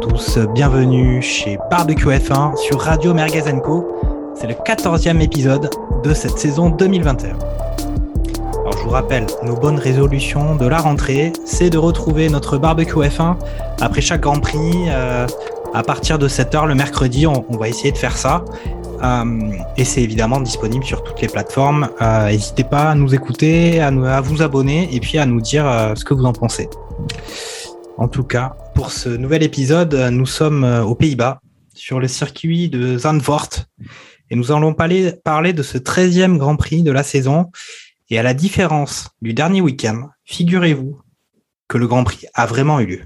tous, bienvenue chez Barbecue F1 sur Radio Merguez Co. C'est le 14e épisode de cette saison 2021. Alors je vous rappelle, nos bonnes résolutions de la rentrée, c'est de retrouver notre Barbecue F1 après chaque Grand Prix euh, à partir de 7h le mercredi, on, va essayer de faire ça. Euh, et c'est évidemment disponible sur toutes les plateformes. Euh, N'hésitez pas à nous écouter, à, vous abonner et puis à nous dire ce que vous en pensez. En tout cas, pour ce nouvel épisode, nous sommes euh, aux Pays-Bas, sur le circuit de Zandvoort, et nous allons parler, de ce 13e Grand Prix de la saison. Et à la différence du dernier week-end, figurez-vous que le Grand Prix a vraiment eu lieu.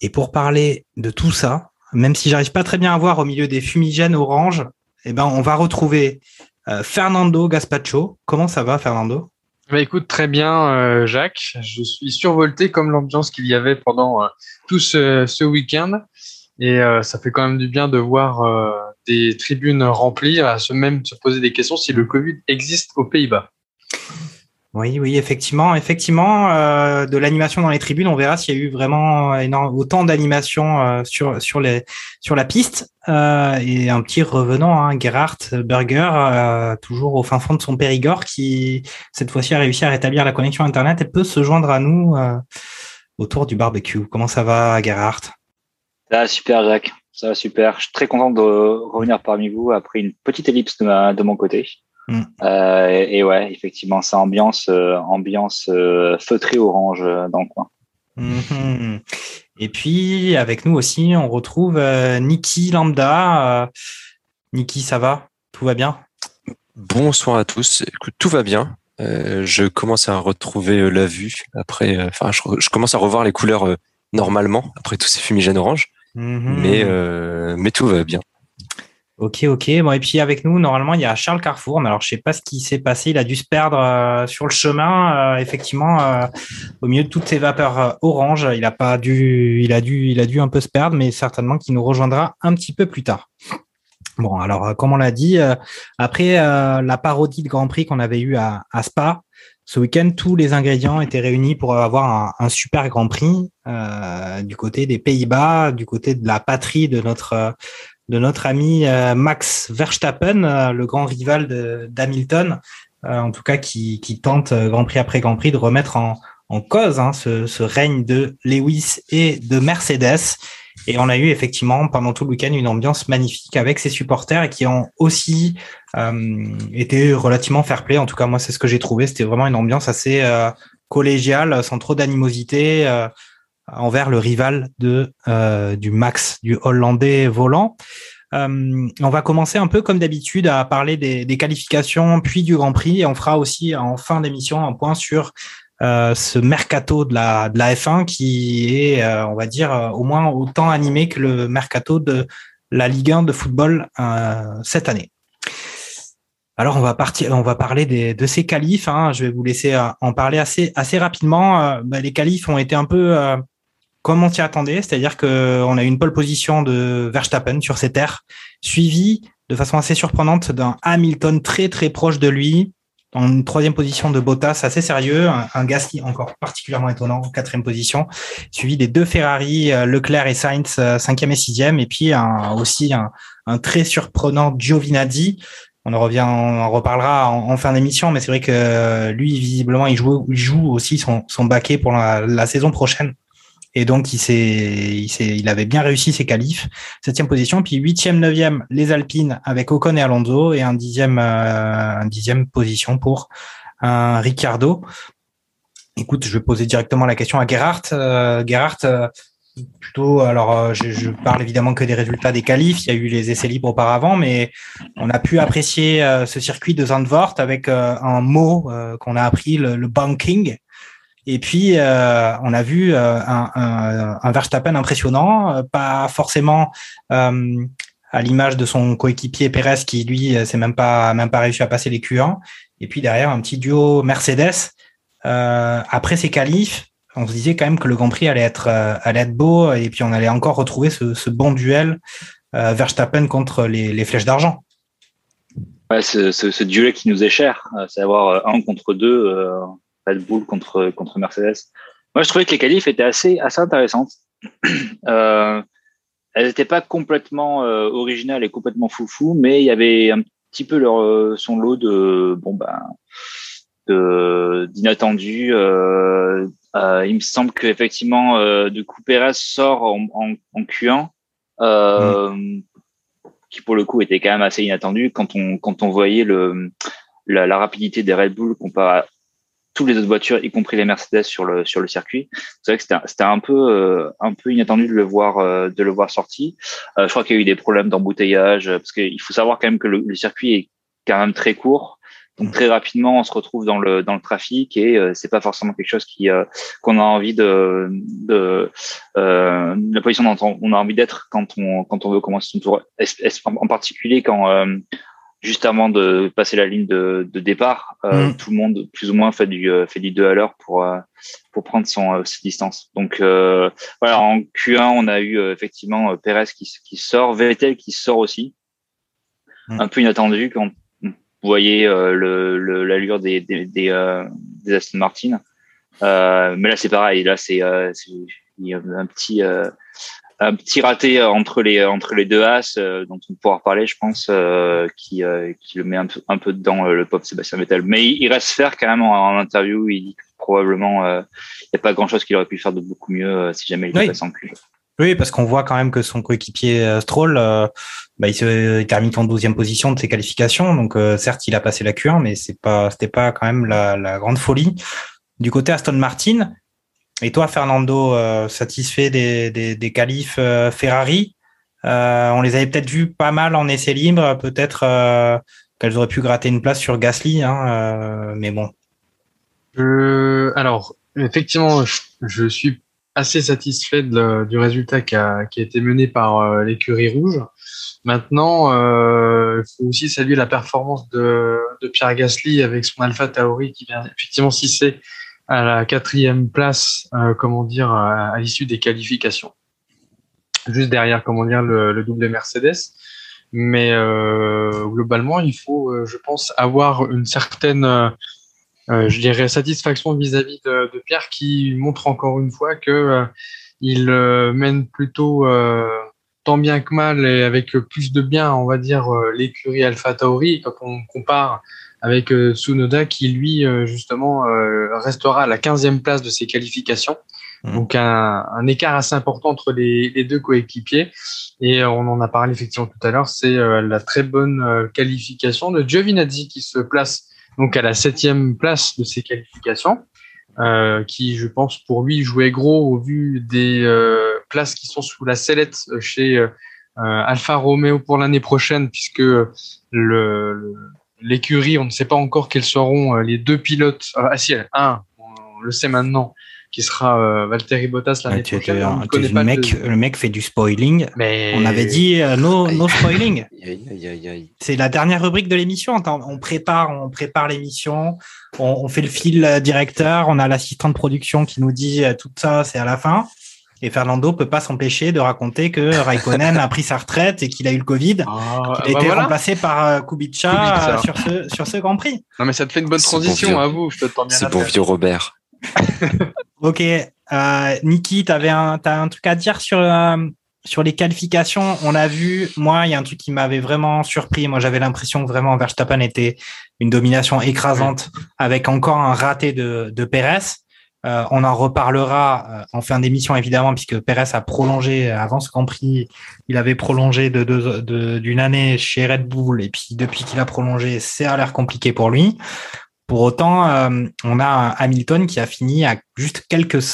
Et pour parler de tout ça, même si j'arrive pas très bien à voir au milieu des fumigènes orange, eh ben, on va retrouver euh, Fernando Gaspacho. Comment ça va, Fernando? Bah écoute, très bien, euh, Jacques. Je suis survolté comme l'ambiance qu'il y avait pendant euh, tout ce, ce week-end. Et euh, ça fait quand même du bien de voir des tribunes remplies, à se même se poser des questions si le Covid existe aux Pays-Bas. Oui, oui, effectivement, effectivement, euh, de l'animation dans les tribunes, on verra s'il y a eu vraiment énorme, autant d'animation euh, sur sur les sur la piste Euh, et un petit revenant, hein, Gerhard Berger, euh, toujours au fin fond de son Périgord, qui cette fois-ci a réussi à rétablir la connexion internet et peut se joindre à nous euh, autour du barbecue. Comment ça va, Gerhard? Ça va super, Jacques. Ça va super. Je suis très content de revenir parmi vous après une petite ellipse de, ma, de mon côté. Mm. Euh, et, et ouais, effectivement, c'est ambiance, euh, ambiance euh, feutrée orange euh, dans le coin. Mhm. Et puis avec nous aussi, on retrouve euh, Niki Lambda. Euh, Niki, ça va? Tout va bien? Bonsoir à tous. Écoute, tout va bien. Euh, je commence à retrouver euh, la vue après. euh, Enfin, je, je commence à revoir les couleurs euh, normalement après tous ces fumigènes orange. Mhm. Mais euh, mais tout va bien. Ok, ok. Bon, et puis avec nous, normalement, il y a Charles Carrefour. Mais alors, je sais pas ce qui s'est passé. Il a dû se perdre euh, sur le chemin. euh, effectivement, euh, au milieu de toutes ces vapeurs euh, orange, il a pas dû, il a dû, il a dû un peu se perdre, mais certainement qu'il nous rejoindra un petit peu plus tard. Bon, alors, comme on l'a dit, après la parodie de Grand Prix qu'on avait eu à, Spa, ce week-end, tous les ingrédients étaient réunis pour avoir un, super Grand Prix du côté des Pays-Bas, du côté de la patrie de notre de notre ami euh, Max Verstappen, euh, le grand rival d'Hamilton, euh, en tout cas qui, qui tente Grand Prix après Grand Prix de remettre en, en cause hein, ce, ce règne de Lewis et de Mercedes. Et on a eu effectivement pendant tout le week-end une ambiance magnifique avec ses supporters et qui ont aussi euh, été relativement fair-play. En tout cas, moi, c'est ce que j'ai trouvé. C'était vraiment une ambiance assez euh, collégiale, sans trop d'animosité euh, envers le rival euh, du Max, du Hollandais volant. Euh, on va commencer un peu comme d'habitude à parler des, qualifications puis du Grand Prix et on fera aussi en fin d'émission un point sur euh, ce mercato de la, de la F1 qui est, on va dire, au moins autant animé que le mercato de la Ligue 1 de football cette année. Alors on va partir, on va parler de ces qualifs. hein. Je vais vous laisser en parler assez rapidement. Bah, les qualifs ont été un peu comme on s'y attendait, c'est-à-dire que on a eu une pole position de Verstappen sur ses terres, suivi de façon assez surprenante d'un Hamilton très très proche de lui, en une troisième position de Bottas assez sérieux, un, un Gasly encore particulièrement étonnant quatrième position, suivi des deux Ferrari, euh, Leclerc et Sainz euh, cinquième et sixième, et puis un, aussi un, très surprenant Giovinazzi. On en revient, on reparlera en, fin d'émission, mais c'est vrai que euh, lui visiblement il joue, aussi son, son baquet pour la saison prochaine. Et donc, il s'est, il s'est, il avait bien réussi ses qualifs. Septième position, puis huitième, neuvième, les Alpines avec Ocon et Alonso, et un dixième, euh, un dixième position pour un Ricciardo. Écoute, je vais poser directement la question à Gerhardt. Euh, Gerhardt, euh, plutôt, alors, euh, je, je parle évidemment que des résultats des qualifs. Il y a eu les essais libres auparavant, mais on a pu apprécier euh, ce circuit de Zandvoort avec un mot qu'on a appris, le, le banking. Et puis, euh, on a vu euh, un, un, un Verstappen impressionnant, euh, pas forcément euh, à l'image de son coéquipier Pérez qui, lui, c'est même pas, même pas réussi à passer les Q1. Et puis derrière, un petit duo Mercedes. Euh, après ces qualifs, on se disait quand même que le Grand Prix allait être, allait être beau et puis on allait encore retrouver ce, bon duel Verstappen contre les, les flèches d'argent. Ouais, ce, ce, duel qui nous est cher, c'est avoir un contre deux, Red Bull contre, contre Mercedes. Moi, je trouvais que les qualifs étaient assez, assez intéressantes. Euh, elles n'étaient pas complètement euh, originales et complètement foufou, mais il y avait un petit peu leur, euh, son lot de bon ben d'inattendus. Euh, euh, il me semble qu'effectivement, euh, de coup, sort en, en, en Q1, mm. qui pour le coup était quand même assez inattendu quand on quand on voyait le la, la rapidité des Red Bull comparé toutes les autres voitures, y compris les Mercedes sur le sur le circuit. C'est vrai que c'était un peu euh, un peu inattendu de le voir euh, de le voir sorti. Euh, je crois qu'il y a eu des problèmes d'embouteillage parce qu'il faut savoir quand même que le, le, circuit est quand même très court. Donc très rapidement, on se retrouve dans le dans le trafic et c'est pas forcément quelque chose qui qu'on a envie de de la position dont on a envie d'être quand on quand on veut commencer son tour. En particulier quand juste avant de passer la ligne de, de départ, euh, mm. tout le monde plus ou moins fait du euh, fait du 2 à l'heure pour euh, pour prendre son euh, ses distances. Donc voilà, en Q1, on a eu effectivement Perez qui qui sort, Vettel qui sort aussi, mm. un peu inattendu quand vous voyez le l'allure des des des, des, Aston Martin. mais là c'est pareil, là c'est il y a un petit un petit raté entre les entre les deux as euh, dont on pourra parler, je pense, euh, qui euh, qui le met un peu un peu dedans le pop Sébastien Vettel. Mais il, reste faire quand même en, interview. Il dit que probablement il n'y a pas grand chose qu'il aurait pu faire de beaucoup mieux si jamais il oui. passait en Q. Oui, parce qu'on voit quand même que son coéquipier Stroll, bah, il, se, il termine en 12e position de ses qualifications. Donc certes, il a passé la Q1, mais c'est pas c'était pas quand même la, la grande folie. Du côté Aston Martin, et toi, Fernando, euh, satisfait des, des, qualifs euh, Ferrari euh, On les avait peut-être vus pas mal en essai libre, peut-être qu'elles auraient pu gratter une place sur Gasly, hein, mais bon. alors, effectivement, je, suis assez satisfait du résultat qui a, été mené par l'écurie rouge. Maintenant, il faut aussi saluer la performance de, de, Pierre Gasly avec son Alpha Tauri qui vient effectivement si c'est à la quatrième place, euh, comment dire, à, l'issue des qualifications. Juste derrière, comment dire, le, le double Mercedes. Mais euh, globalement, il faut, euh, je pense, avoir une certaine, je dirais, satisfaction vis-à-vis de, de, Pierre, qui montre encore une fois que il mène plutôt tant bien que mal et avec plus de bien, on va dire, l'écurie Alpha Tauri. Quand on compare avec euh, Tsunoda qui lui euh, justement euh, restera à la 15e place de ses qualifications. Mmh. Donc un, un, écart assez important entre les, les deux coéquipiers. Et on en a parlé effectivement tout à l'heure, c'est la très bonne qualification de Giovinazzi qui se place donc à la septième place de ses qualifications, euh, qui je pense pour lui jouait gros au vu des euh, places qui sont sous la sellette chez Alfa Romeo pour l'année prochaine, puisque le, le l'écurie, on ne sait pas encore quels seront euh, les deux pilotes. Euh, ah si, un, on le sait maintenant, qui sera euh, Valtteri Bottas l'année prochaine. le, mec, le mec fait du spoiling. Mais... On avait dit no, no spoiling. C'est la dernière rubrique de l'émission. On prépare, on prépare l'émission, on, on, fait le fil directeur, on a l'assistant de production qui nous dit tout ça, c'est à la fin. Et Fernando peut pas s'empêcher de raconter que Raikkonen a pris sa retraite et qu'il a eu le Covid, ah, qu'il a bah été remplacé par euh, Kubica, sur ce sur ce Grand Prix. Non mais ça te fait une bonne transition à vous. C'est bon vieux Robert. ok, euh, Niki, t'avais un t'as un truc à dire sur euh, sur les qualifications? On a vu, moi, il y a un truc qui m'avait vraiment surpris. Moi, j'avais l'impression que vraiment Verstappen était une domination écrasante avec encore un raté de de Perez. Euh, on en reparlera euh, en fin d'émission évidemment puisque Pérez a prolongé avant ce Grand Prix, il avait prolongé d'une année chez Red Bull et puis depuis qu'il a prolongé, c'est à l'air compliqué pour lui. Pour autant, euh, on a Hamilton qui a fini à juste quelques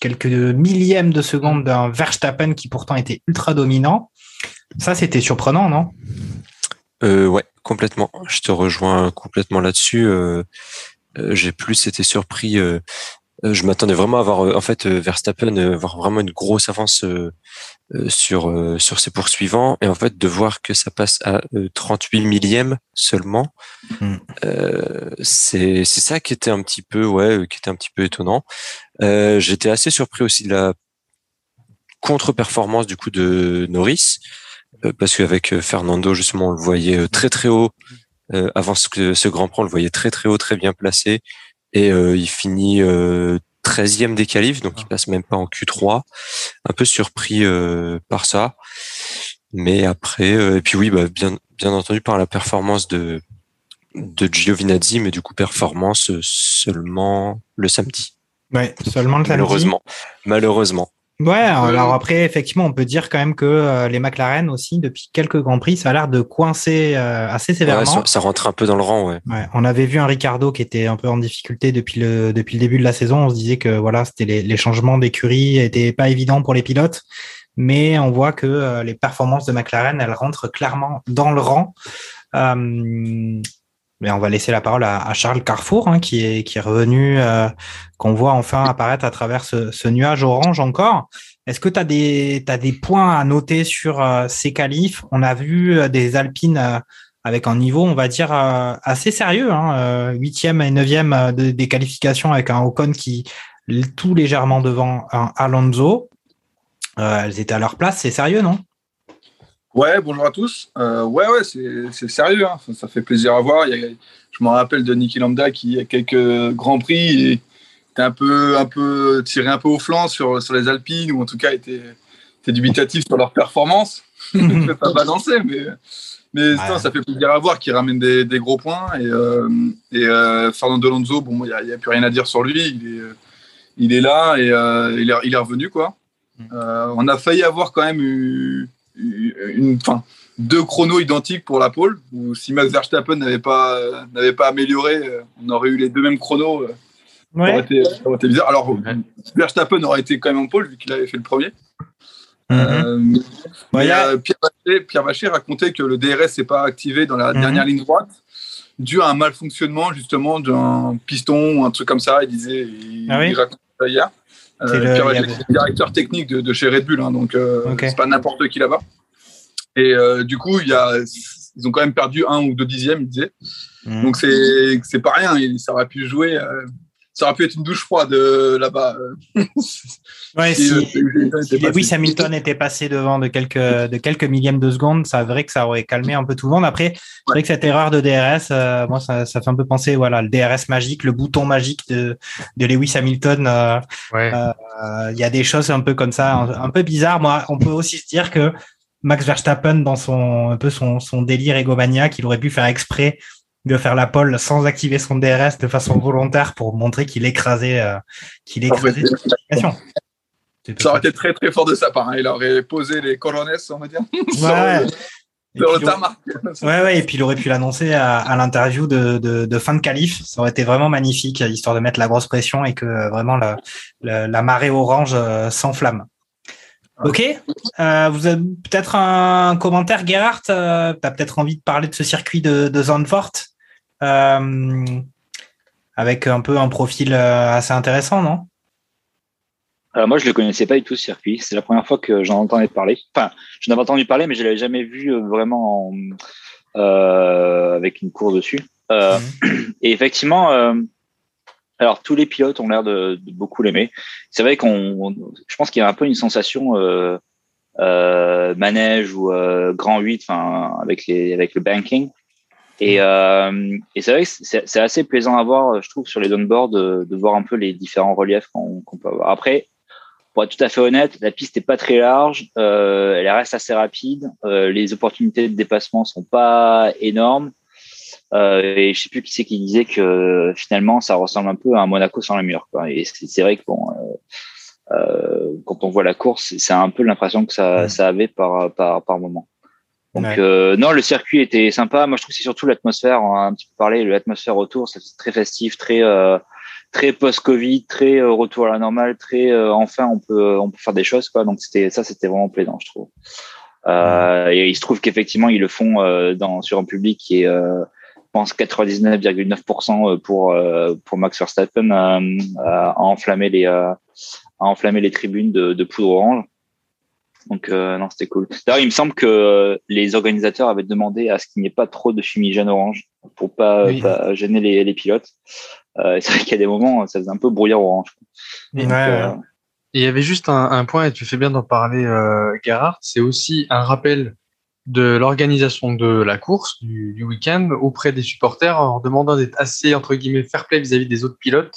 quelques millièmes de seconde d'un Verstappen qui pourtant était ultra dominant. Ça, c'était surprenant, non? Euh, Ouais, complètement. Je te rejoins complètement là-dessus. J'ai plus été surpris euh, je m'attendais vraiment à voir euh, en fait euh, Verstappen avoir vraiment une grosse avance sur sur ses poursuivants. Et en fait de voir que ça passe à 38 millièmes seulement mm. c'est c'est ça qui était un petit peu ouais qui était un petit peu étonnant. Euh, J'étais assez surpris aussi de la contre-performance du coup de Norris, euh, parce qu'avec euh, Fernando justement on le voyait euh, très très haut avant ce, ce Grand Prix, on le voyait très très haut, très bien placé, et il finit 13e des qualifs, donc il passe même pas en Q3. Un peu surpris par ça, mais après, et puis oui, bah, bien bien entendu par la performance de de Giovinazzi, mais du coup performance seulement le samedi. Ouais, seulement le samedi. Malheureusement. Malheureusement. Ouais, alors après, effectivement, on peut dire quand même que euh, les McLaren aussi, depuis quelques Grands Prix, ça a l'air de coincer euh, assez sévèrement. Ouais, ça, ça, rentre un peu dans le rang, ouais. ouais. On avait vu un Ricardo qui était un peu en difficulté depuis le, depuis le début de la saison. On se disait que voilà, c'était les, les changements d'écurie étaient pas évidents pour les pilotes, mais on voit que euh, les performances de McLaren, elles rentrent clairement dans le rang. Euh, mais on va laisser la parole à, Charles Carrefour, hein, qui est qui est revenu, euh, qu'on voit enfin apparaître à travers ce, nuage orange encore. Est-ce que tu as des des points à noter sur euh, ces qualifs? On a vu euh, des Alpines avec un niveau, on va dire assez sérieux, hein, huitième et neuvième de, des qualifications avec un Ocon qui tout légèrement devant un Alonso. elles étaient à leur place, c'est sérieux, non? Ouais, bonjour à tous. Euh, ouais, ouais, c'est sérieux. Hein. Ça, ça, fait plaisir à voir. Il y a, je me rappelle de Niki Lambda qui, a quelques grands prix, était un peu, un peu tiré un peu au flanc sur, sur les Alpines, ou en tout cas était, était dubitatif sur leur performance. je ne vais pas balancer, mais, mais ouais. ça fait plaisir à voir qu'il ramène des, des, gros points. Et, euh, et euh, Fernando Alonso, bon, il n'y a, a, plus rien à dire sur lui. Il est, il est là et il est, il, est, revenu. Quoi. on a failli avoir quand même eu une, enfin, deux chronos identiques pour la pole. Où si Max Verstappen n'avait pas, n'avait pas amélioré, on aurait eu les deux mêmes chronos. Ouais. Ça, aurait été, ça, aurait été, bizarre. Alors, ouais. Verstappen aurait été quand même en pole vu qu'il avait fait le premier. Mm -hmm. euh, mais, euh, Pierre, Vacher, Pierre, Vacher, racontait que le DRS n'est pas activé dans la mm -hmm. dernière ligne droite dû à un malfonctionnement justement d'un piston ou un truc comme ça. Il disait, il, ah oui il racontait hier. Euh, Pierre le... directeur technique de, de, chez Red Bull, hein, donc euh, okay. c'est pas n'importe qui là-bas. Et euh, du coup, il y a, ils ont quand même perdu un ou deux dixièmes, il disait. Mmh. Donc c'est pas rien. Ça aurait pu jouer. Euh, ça aurait pu être une douche froide euh, là-bas. ouais, si, si Lewis Hamilton était passé devant de quelques, de quelques millièmes de seconde, ça vrai que ça aurait calmé un peu tout le monde. Après, c'est vrai que cette erreur de DRS, euh, moi, ça, ça, fait un peu penser, voilà, le DRS magique, le bouton magique de, de Lewis Hamilton. Euh, il ouais. y a des choses un peu comme ça, un, un peu bizarres. Moi, on peut aussi se dire que Max Verstappen dans son un peu son, son délire égomaniaque, il aurait pu faire exprès de faire la pole sans activer son DRS de façon volontaire pour montrer qu'il écrasait euh, qu'il écrasait. Ça aurait été très très fort de sa part. Hein. Il aurait posé les corones, on va dire. Ouais. sur, le tarmac. Ouais, ouais, et puis il aurait pu l'annoncer à, à l'interview de, de, de, fin de qualif. Ça aurait été vraiment magnifique, histoire de mettre la grosse pression et que vraiment la, la, la marée orange euh, s'enflamme. Ok. Euh, vous avez peut-être un commentaire, Gerhard euh, Tu as peut-être envie de parler de ce circuit de, de Zandvoort? euh, avec un peu un profil euh, assez intéressant, non? Alors moi, je ne le connaissais pas du tout ce circuit. C'est la première fois que j'en entendais parler. Enfin, je n'avais entendu parler, mais je ne l'avais jamais vu euh, vraiment en, avec une course dessus. Mmh. Et effectivement alors, tous les pilotes ont l'air de, de, beaucoup l'aimer. C'est vrai qu'on, je pense qu'il y a un peu une sensation euh, euh, manège ou euh, grand 8, enfin, avec les, avec le banking. Et, euh, et c'est vrai que c'est assez plaisant à voir, je trouve, sur les downboards, de, de voir un peu les différents reliefs qu'on qu peut avoir. Après, pour être tout à fait honnête, la piste n'est pas très large, euh, elle reste assez rapide, euh, les opportunités de dépassement sont pas énormes. Euh, et je sais plus qui c'est qui disait que finalement ça ressemble un peu à un Monaco sans la mur. Quoi. Et c'est vrai que bon, euh, euh, quand on voit la course, c'est un peu l'impression que ça, ça avait par, par, par moment. Donc ouais. euh, non, le circuit était sympa. Moi, je trouve que c'est surtout l'atmosphère. On a un petit peu parlé, l'atmosphère autour, c'est très festif, très euh, très post-Covid, très euh, retour à la normale, très euh, enfin on peut on peut faire des choses quoi. Donc c'était ça, c'était vraiment plaisant, je trouve. Euh, et il se trouve qu'effectivement ils le font dans sur un public qui est pense 99,9% pour pour Max Verstappen à, à enflammer les à enflammer les tribunes de, de poudre orange. Donc non, c'était cool. D'ailleurs, il me semble que les organisateurs avaient demandé à ce qu'il n'y ait pas trop de fumigène orange pour pas, pas gêner les, les pilotes. c'est vrai qu'il y a des moments, ça faisait un peu brouillard orange. Donc, et il y avait juste un, un, point, et tu fais bien d'en parler, euh, Gerhard, c'est aussi un rappel de l'organisation de la course du, du week-end auprès des supporters en demandant d'être assez, entre guillemets, fair play vis-à-vis des autres pilotes,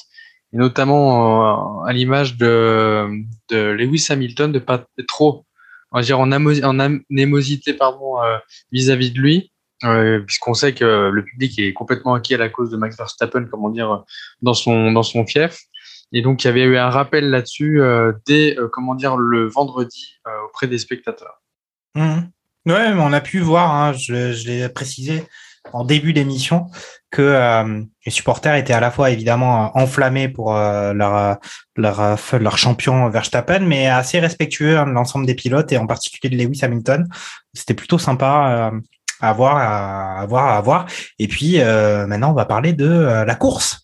et notamment euh, à l'image de, de Lewis Hamilton, de pas être trop, on va dire, en, anémosité euh, vis-à-vis de lui, euh, puisqu'on sait que le public est complètement acquis à la cause de Max Verstappen, comment dire, dans son, dans son fief. Et donc, il y avait eu un rappel là-dessus euh, dès, euh, comment dire, le vendredi euh, auprès des spectateurs. Mmh. Ouais, mais on a pu voir, hein, je l'ai précisé en début d'émission, que euh, les supporters étaient à la fois évidemment enflammés pour euh, leur, leur, leur champion Verstappen, mais assez respectueux hein, de l'ensemble des pilotes et en particulier de Lewis Hamilton. C'était plutôt sympa à voir, à voir, à voir. Et puis maintenant, on va parler de la course.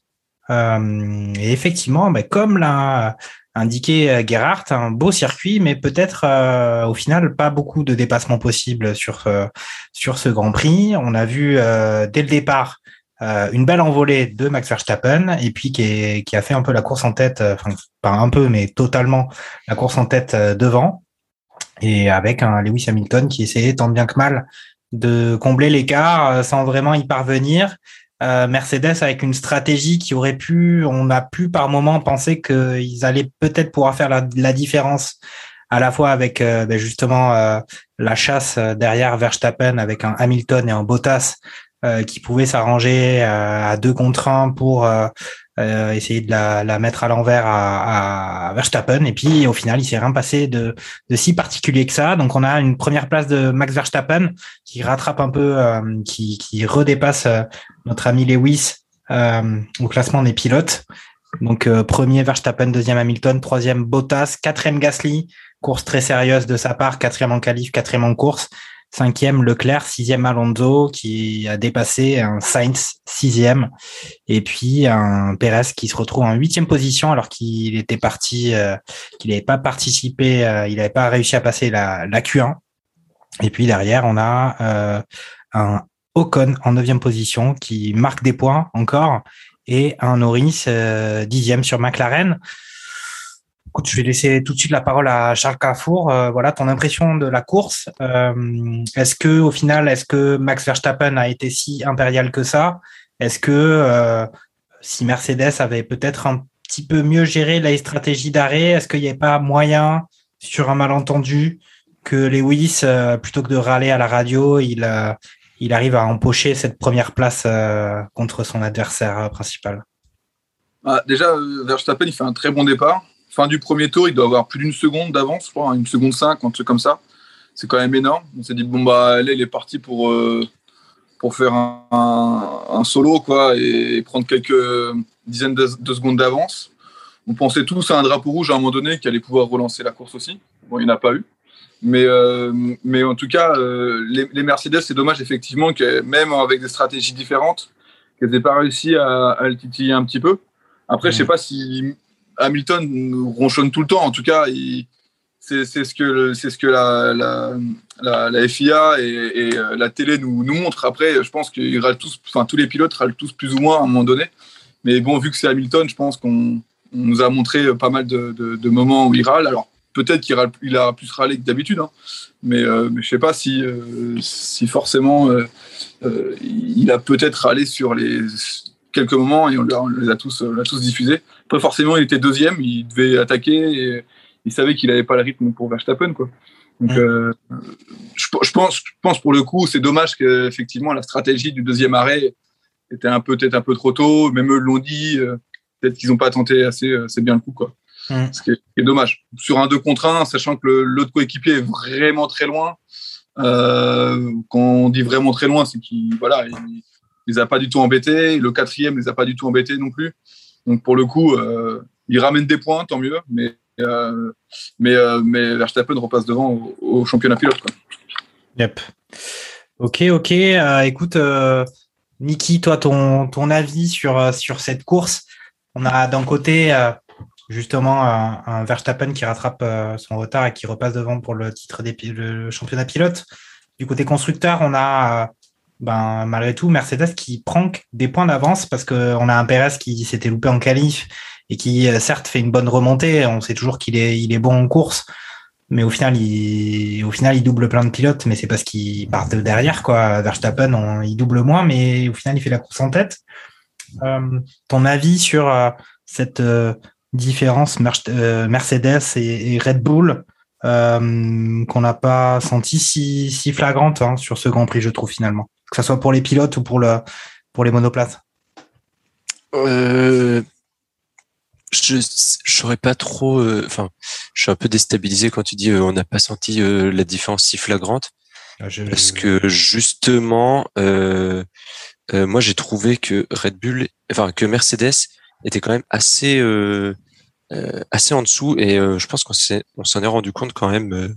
Euh, et effectivement, bah, comme l'a indiqué euh, Gerhardt, un beau circuit, mais peut-être euh, au final pas beaucoup de dépassements possibles sur sur ce Grand Prix. On a vu dès le départ une belle envolée de Max Verstappen et puis qui, qui a fait un peu la course en tête, enfin pas un peu, mais totalement la course en tête devant. Et avec un Lewis Hamilton qui essayait tant bien que mal de combler l'écart sans vraiment y parvenir. Euh, Mercedes avec une stratégie qui aurait pu, on a pu par moment penser qu'ils allaient peut-être pouvoir faire la, différence à la fois avec euh, ben justement euh, la chasse derrière Verstappen avec un Hamilton et un Bottas qui pouvaient s'arranger à deux contre un pour euh, essayer de la, mettre à l'envers à, Verstappen. Et puis au final, il s'est rien passé de, si particulier que ça. Donc on a une première place de Max Verstappen qui rattrape un peu, euh, qui, qui redépasse euh, notre ami Lewis au classement des pilotes. Donc premier Verstappen, deuxième Hamilton, troisième Bottas, quatrième Gasly. Course très sérieuse de sa part, quatrième en qualif, quatrième en course. Cinquième, Leclerc. Sixième, Alonso, qui a dépassé un Sainz, sixième. Et puis, un Perez qui se retrouve en huitième position alors qu'il était parti, euh, qu'il n'avait pas participé, euh, il n'avait pas réussi à passer la, la, Q1. Et puis, derrière, on a euh, un Ocon en neuvième position qui marque des points encore et un Norris dixième sur McLaren. Je vais laisser tout de suite la parole à Charles Carrefour. Euh, voilà ton impression de la course. Euh, est-ce que au final, est-ce que Max Verstappen a été si impérial que ça? Est-ce que euh, si Mercedes avait peut-être un petit peu mieux géré la stratégie d'arrêt, est-ce qu'il n'y avait pas moyen sur un malentendu que Lewis, plutôt que de râler à la radio, il il arrive à empocher cette première place contre son adversaire principal? Ah, Déjà, Verstappen, il fait un très bon départ fin du premier tour, il doit avoir plus d'une seconde d'avance, je crois, hein, une seconde cinq, un truc comme ça. C'est quand même énorme. On s'est dit, bon, bah, là, il est parti pour, euh, pour faire un, solo, quoi, et prendre quelques dizaines de, secondes d'avance. On pensait tous à un drapeau rouge à un moment donné qui allait pouvoir relancer la course aussi. Bon, il n'y en a pas eu. Mais, euh, mais en tout cas, euh, les, Mercedes, c'est dommage effectivement que même avec des stratégies différentes, qu'elles n'aient pas réussi à, le titiller un petit peu. Après, je je sais pas si Hamilton ronchonne tout le temps. En tout cas, c'est ce que, c'est ce que la, la, FIA et, euh, la télé nous, nous montrent. Après, je pense qu'ils tous, enfin tous les pilotes râlent tous plus ou moins à un moment donné. Mais bon, vu que c'est Hamilton, je pense qu'on nous a montré pas mal de, moments où il râle. Alors peut-être qu'il il a plus râlé que d'habitude, hein. mais, euh, mais je sais pas si, euh, forcément il a peut-être râlé sur les quelques moments et on, les a tous, l'a tous diffusés. Pas forcément, il était deuxième, il devait attaquer et il savait qu'il n'avait pas le rythme pour Verstappen. Quoi. Donc, euh, je, pense, je pense pour le coup, c'est dommage qu'effectivement la stratégie du deuxième arrêt était un peu peut-être un peu trop tôt. Même eux l'ont dit. Euh, peut-être qu'ils n'ont pas tenté assez, c'est bien le coup, quoi. Ce qui est, dommage. Sur un 2 contre 1, sachant que l'autre coéquipier est vraiment très loin. Euh, quand on dit vraiment très loin, c'est qu'il voilà, il, les a pas du tout embêtés. Le quatrième les a pas du tout embêtés non plus. Donc pour le coup, euh, il ramène des points, tant mieux. Mais euh, mais euh, mais Verstappen repasse devant au, championnat pilote. Yep. Ok, ok. écoute, Niki, toi, ton, ton avis sur, sur cette course? On a d'un côté justement un, un, Verstappen qui rattrape son retard et qui repasse devant pour le titre des le championnat pilote. Du côté constructeur, on a ben, malgré tout Mercedes qui prend des points d'avance parce qu'on a un Perez qui s'était loupé en qualif et qui certes fait une bonne remontée. On sait toujours qu'il est, il est bon en course, mais au final, il, au final, il double plein de pilotes, mais c'est parce qu'il part de derrière, quoi. Verstappen, il double moins, mais au final, il fait la course en tête. Euh, ton avis sur euh, cette euh, différence Mercedes et, Red Bull qu'on n'a pas senti si, si flagrante hein, sur ce Grand Prix, je trouve finalement, que ce soit pour les pilotes ou pour le pour les monoplaces. Euh, je saurais pas trop. Euh, enfin, je suis un peu déstabilisé quand tu dis euh, on n'a pas senti euh, la différence si flagrante. Ah, parce que justement, moi j'ai trouvé que Red Bull, enfin que Mercedes était quand même assez assez en dessous et je pense qu'on on s'en est rendu compte quand même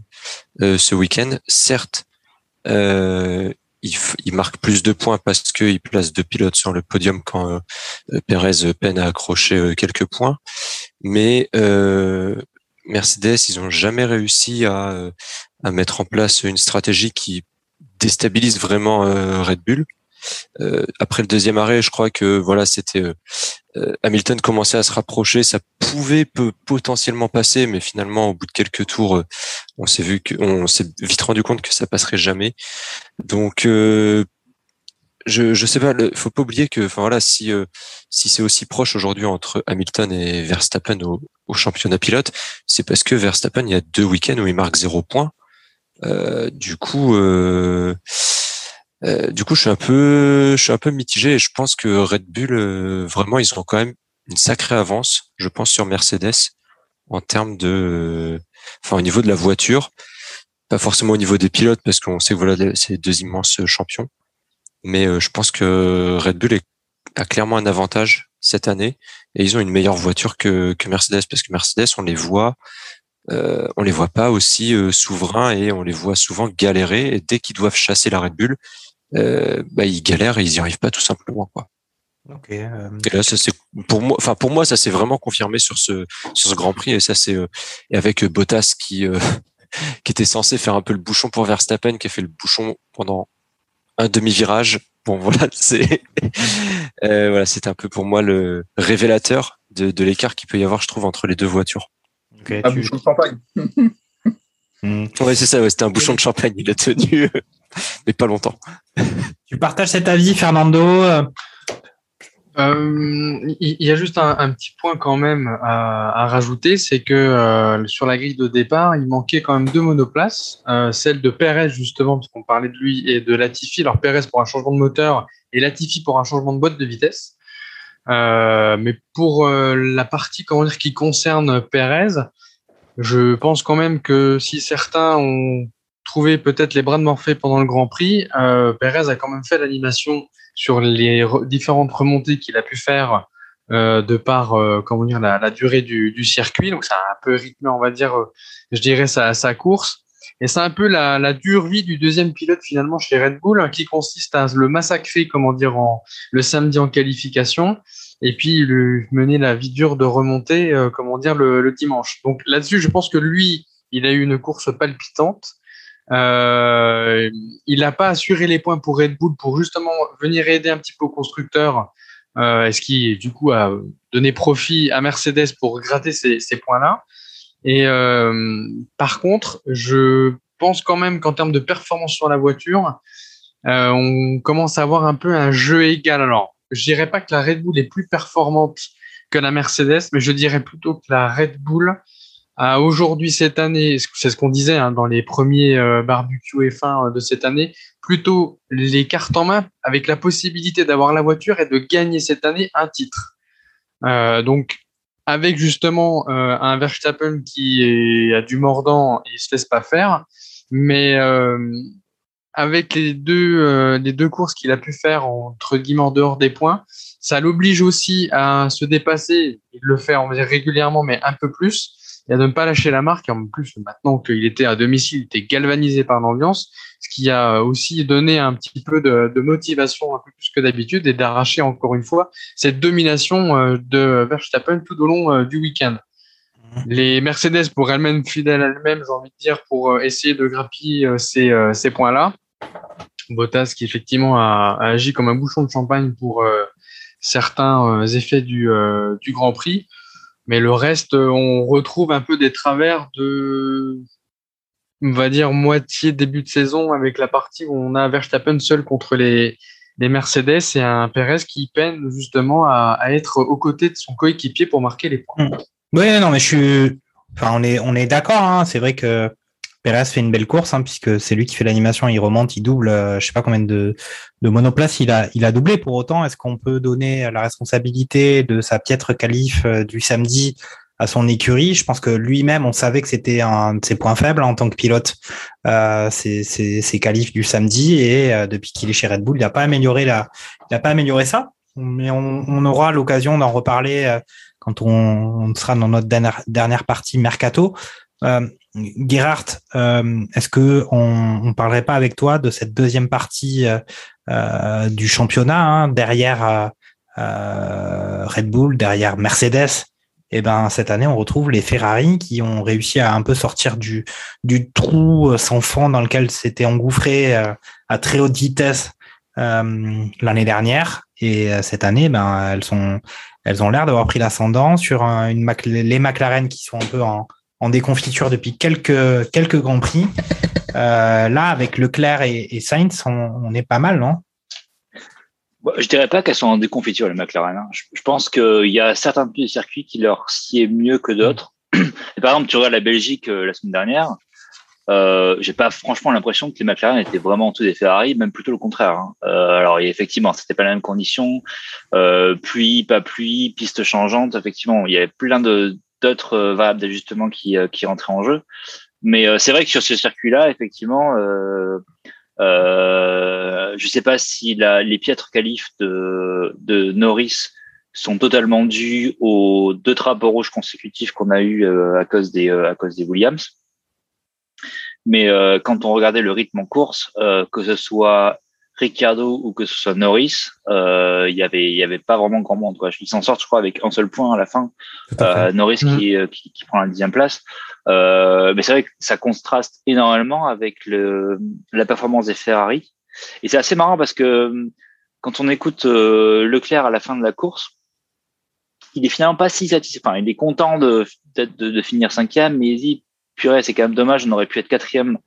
ce week-end. Certes, il, marque plus de points parce qu'il place deux pilotes sur le podium quand euh, Perez peine à accrocher euh, quelques points. Mais euh, Mercedes, ils ont jamais réussi à, à, mettre en place une stratégie qui déstabilise vraiment Red Bull. après le deuxième arrêt, je crois que voilà, c'était Hamilton commençait à se rapprocher, ça pouvait potentiellement passer, mais finalement au bout de quelques tours, on s'est vu qu'on s'est vite rendu compte que ça passerait jamais. Donc euh, je je sais pas, faut pas oublier que enfin voilà si euh, si c'est aussi proche aujourd'hui entre Hamilton et Verstappen au, au championnat pilote, c'est parce que Verstappen il y a deux week-ends où il marque zéro point. Euh, du coup euh, euh, du coup je suis un peu je suis un peu mitigé et je pense que Red Bull vraiment ils ont quand même une sacrée avance, je pense sur Mercedes en termes de enfin au niveau de la voiture, pas forcément au niveau des pilotes parce qu'on sait que voilà c'est deux immenses champions, mais euh, je pense que Red Bull a clairement un avantage cette année et ils ont une meilleure voiture que, que Mercedes parce que Mercedes on les voit euh, on les voit pas aussi euh, souverains et on les voit souvent galérer. Et dès qu'ils doivent chasser la Red Bull euh, bah, ils galèrent et ils y arrivent pas tout simplement quoi. Okay, euh... Et là, ça c'est pour moi. Enfin, pour moi, ça s'est vraiment confirmé sur ce sur ce Grand Prix et ça c'est euh, et avec Bottas qui qui était censé faire un peu le bouchon pour Verstappen, qui a fait le bouchon pendant un demi-virage. Bon, voilà, c'est euh, voilà, c'est un peu pour moi le révélateur de, de l'écart qu'il peut y avoir, je trouve, entre les deux voitures. Okay, un tu... bouchon de champagne. mmh. Ouais, c'est ça. Ouais, c'était un bouchon de champagne. Il a tenu, mais pas longtemps. Tu partages cet avis, Fernando euh, il y a juste un, un, petit point quand même à, à rajouter, c'est que euh, sur la grille de départ, il manquait quand même deux monoplaces, euh, celle de Perez justement, parce qu'on parlait de lui, et de Latifi. Alors Perez pour un changement de moteur et Latifi pour un changement de boîte de vitesse. Euh, mais pour euh, la partie comment dire, qui concerne Perez, je pense quand même que si certains ont trouvé peut-être les bras de Morphée pendant le Grand Prix, euh, Perez a quand même fait l'animation sur les re différentes remontées qu'il a pu faire euh, de par euh, comment dire la, la durée du, du, circuit. Donc ça a un peu rythmé, on va dire, euh, je dirais sa, sa course. Et c'est un peu la, la, dure vie du deuxième pilote finalement chez Red Bull, qui consiste à le massacrer, comment dire, en, le samedi en qualification, et puis le, mener la vie dure de remontée, euh, comment dire, le, le dimanche. Donc là-dessus, je pense que lui, il a eu une course palpitante. Euh, il n'a pas assuré les points pour Red Bull pour justement venir aider un petit peu au constructeur, euh, ce qui du coup a donné profit à Mercedes pour gratter ces, ces points-là? Et euh, par contre, je pense quand même qu'en termes de performance sur la voiture, euh, on commence à avoir un peu un jeu égal. Alors, je dirais pas que la Red Bull est plus performante que la Mercedes, mais je dirais plutôt que la Red Bull aujourd'hui cette année, c'est ce qu'on disait hein, dans les premiers euh, barbecues F1 de cette année, plutôt les cartes en main avec la possibilité d'avoir la voiture et de gagner cette année un titre. Euh, donc avec justement euh, un Verstappen qui a du mordant et se laisse pas faire, mais euh, avec les deux euh, les deux courses qu'il a pu faire entre guillemets en dehors des points, ça l'oblige aussi à se dépasser. Il le fait régulièrement, mais un peu plus et à ne pas lâcher la marque. En plus, maintenant qu'il était à domicile, il était galvanisé par l'ambiance, ce qui a aussi donné un petit peu de, de motivation un peu plus que d'habitude et d'arracher encore une fois cette domination euh, de Verstappen tout au long euh, du week-end. Les Mercedes, pour elles-mêmes, fidèles à elles-mêmes, j'ai envie de dire, pour essayer de grappiller ces, ces points-là. Bottas qui effectivement a, a, agi comme un bouchon de champagne pour certains effets du, du Grand Prix. Mais le reste, on retrouve un peu des travers de, on va dire, moitié début de saison avec la partie où on a Verstappen seul contre les, les Mercedes et un Perez qui peine justement à, être aux côtés de son coéquipier pour marquer les points. Mm. Oui, non, mais je suis. Enfin, on est, on est d'accord. Hein. C'est vrai que Perez fait une belle course, hein, puisque c'est lui qui fait l'animation, il remonte, il double, euh, je sais pas combien de, de monoplaces il a, il a doublé. Pour autant, est-ce qu'on peut donner la responsabilité de sa piètre qualif euh, du samedi à son écurie? Je pense que lui-même, on savait que c'était un de ses points faibles en tant que pilote, euh, ses, ses, qualifs du samedi, et euh, depuis qu'il est chez Red Bull, il n'a pas amélioré la, il pas amélioré ça. Mais on, on aura l'occasion d'en reparler quand on, on, sera dans notre dernière, dernière partie mercato. Euh, Gerhardt, euh, est-ce que on, on parlerait pas avec toi de cette deuxième partie euh, euh du championnat hein, derrière euh, Red Bull, derrière Mercedes? Et eh ben cette année on retrouve les Ferrari qui ont réussi à un peu sortir du du trou sans fond dans lequel s'était engouffré à très haute vitesse l'année dernière. Et cette année ben elles sont elles ont l'air d'avoir pris l'ascendant sur une les McLaren qui sont un peu en en déconfiture depuis quelques, quelques grands prix. Euh, là, avec Leclerc et, et Sainz, on, est pas mal, non? Je dirais pas qu'elles sont en déconfiture, les McLaren. Hein. Je, pense qu'il y a certains petits circuits qui leur sied mieux que d'autres. par exemple, tu regardes la Belgique euh, la semaine dernière, euh, j'ai pas franchement l'impression que les McLaren étaient vraiment en dessous des Ferrari, même plutôt le contraire. Hein. Euh, alors effectivement, c'était pas la même condition, euh, pluie, pas pluie, piste changeante. Effectivement, il y avait plein de d'autres euh, variables d'ajustement qui, euh, qui rentraient en jeu. Mais euh, c'est vrai que sur ce circuit-là, effectivement, euh, euh, je sais pas si la, les piètres qualifs de, de Norris sont totalement dus aux deux drapeaux rouges consécutifs qu'on a eu à cause des à cause des Williams. Mais quand on regardait le rythme en course, que ce soit Ricardo ou que ce soit Norris, euh, il y avait il y avait pas vraiment grand monde. Quoi. Ils s'en sortent, je crois, avec un seul point à la fin. Euh, Norris mm. qui, qui, qui, prend la dixième place. Euh, mais c'est vrai que ça contraste énormément avec le, la performance des Ferrari. Et c'est assez marrant parce que quand on écoute euh, Leclerc à la fin de la course, il est finalement pas si satisfait. Enfin, il est content de, de, de finir cinquième, mais il dit purée, c'est quand même dommage, on aurait pu être quatrième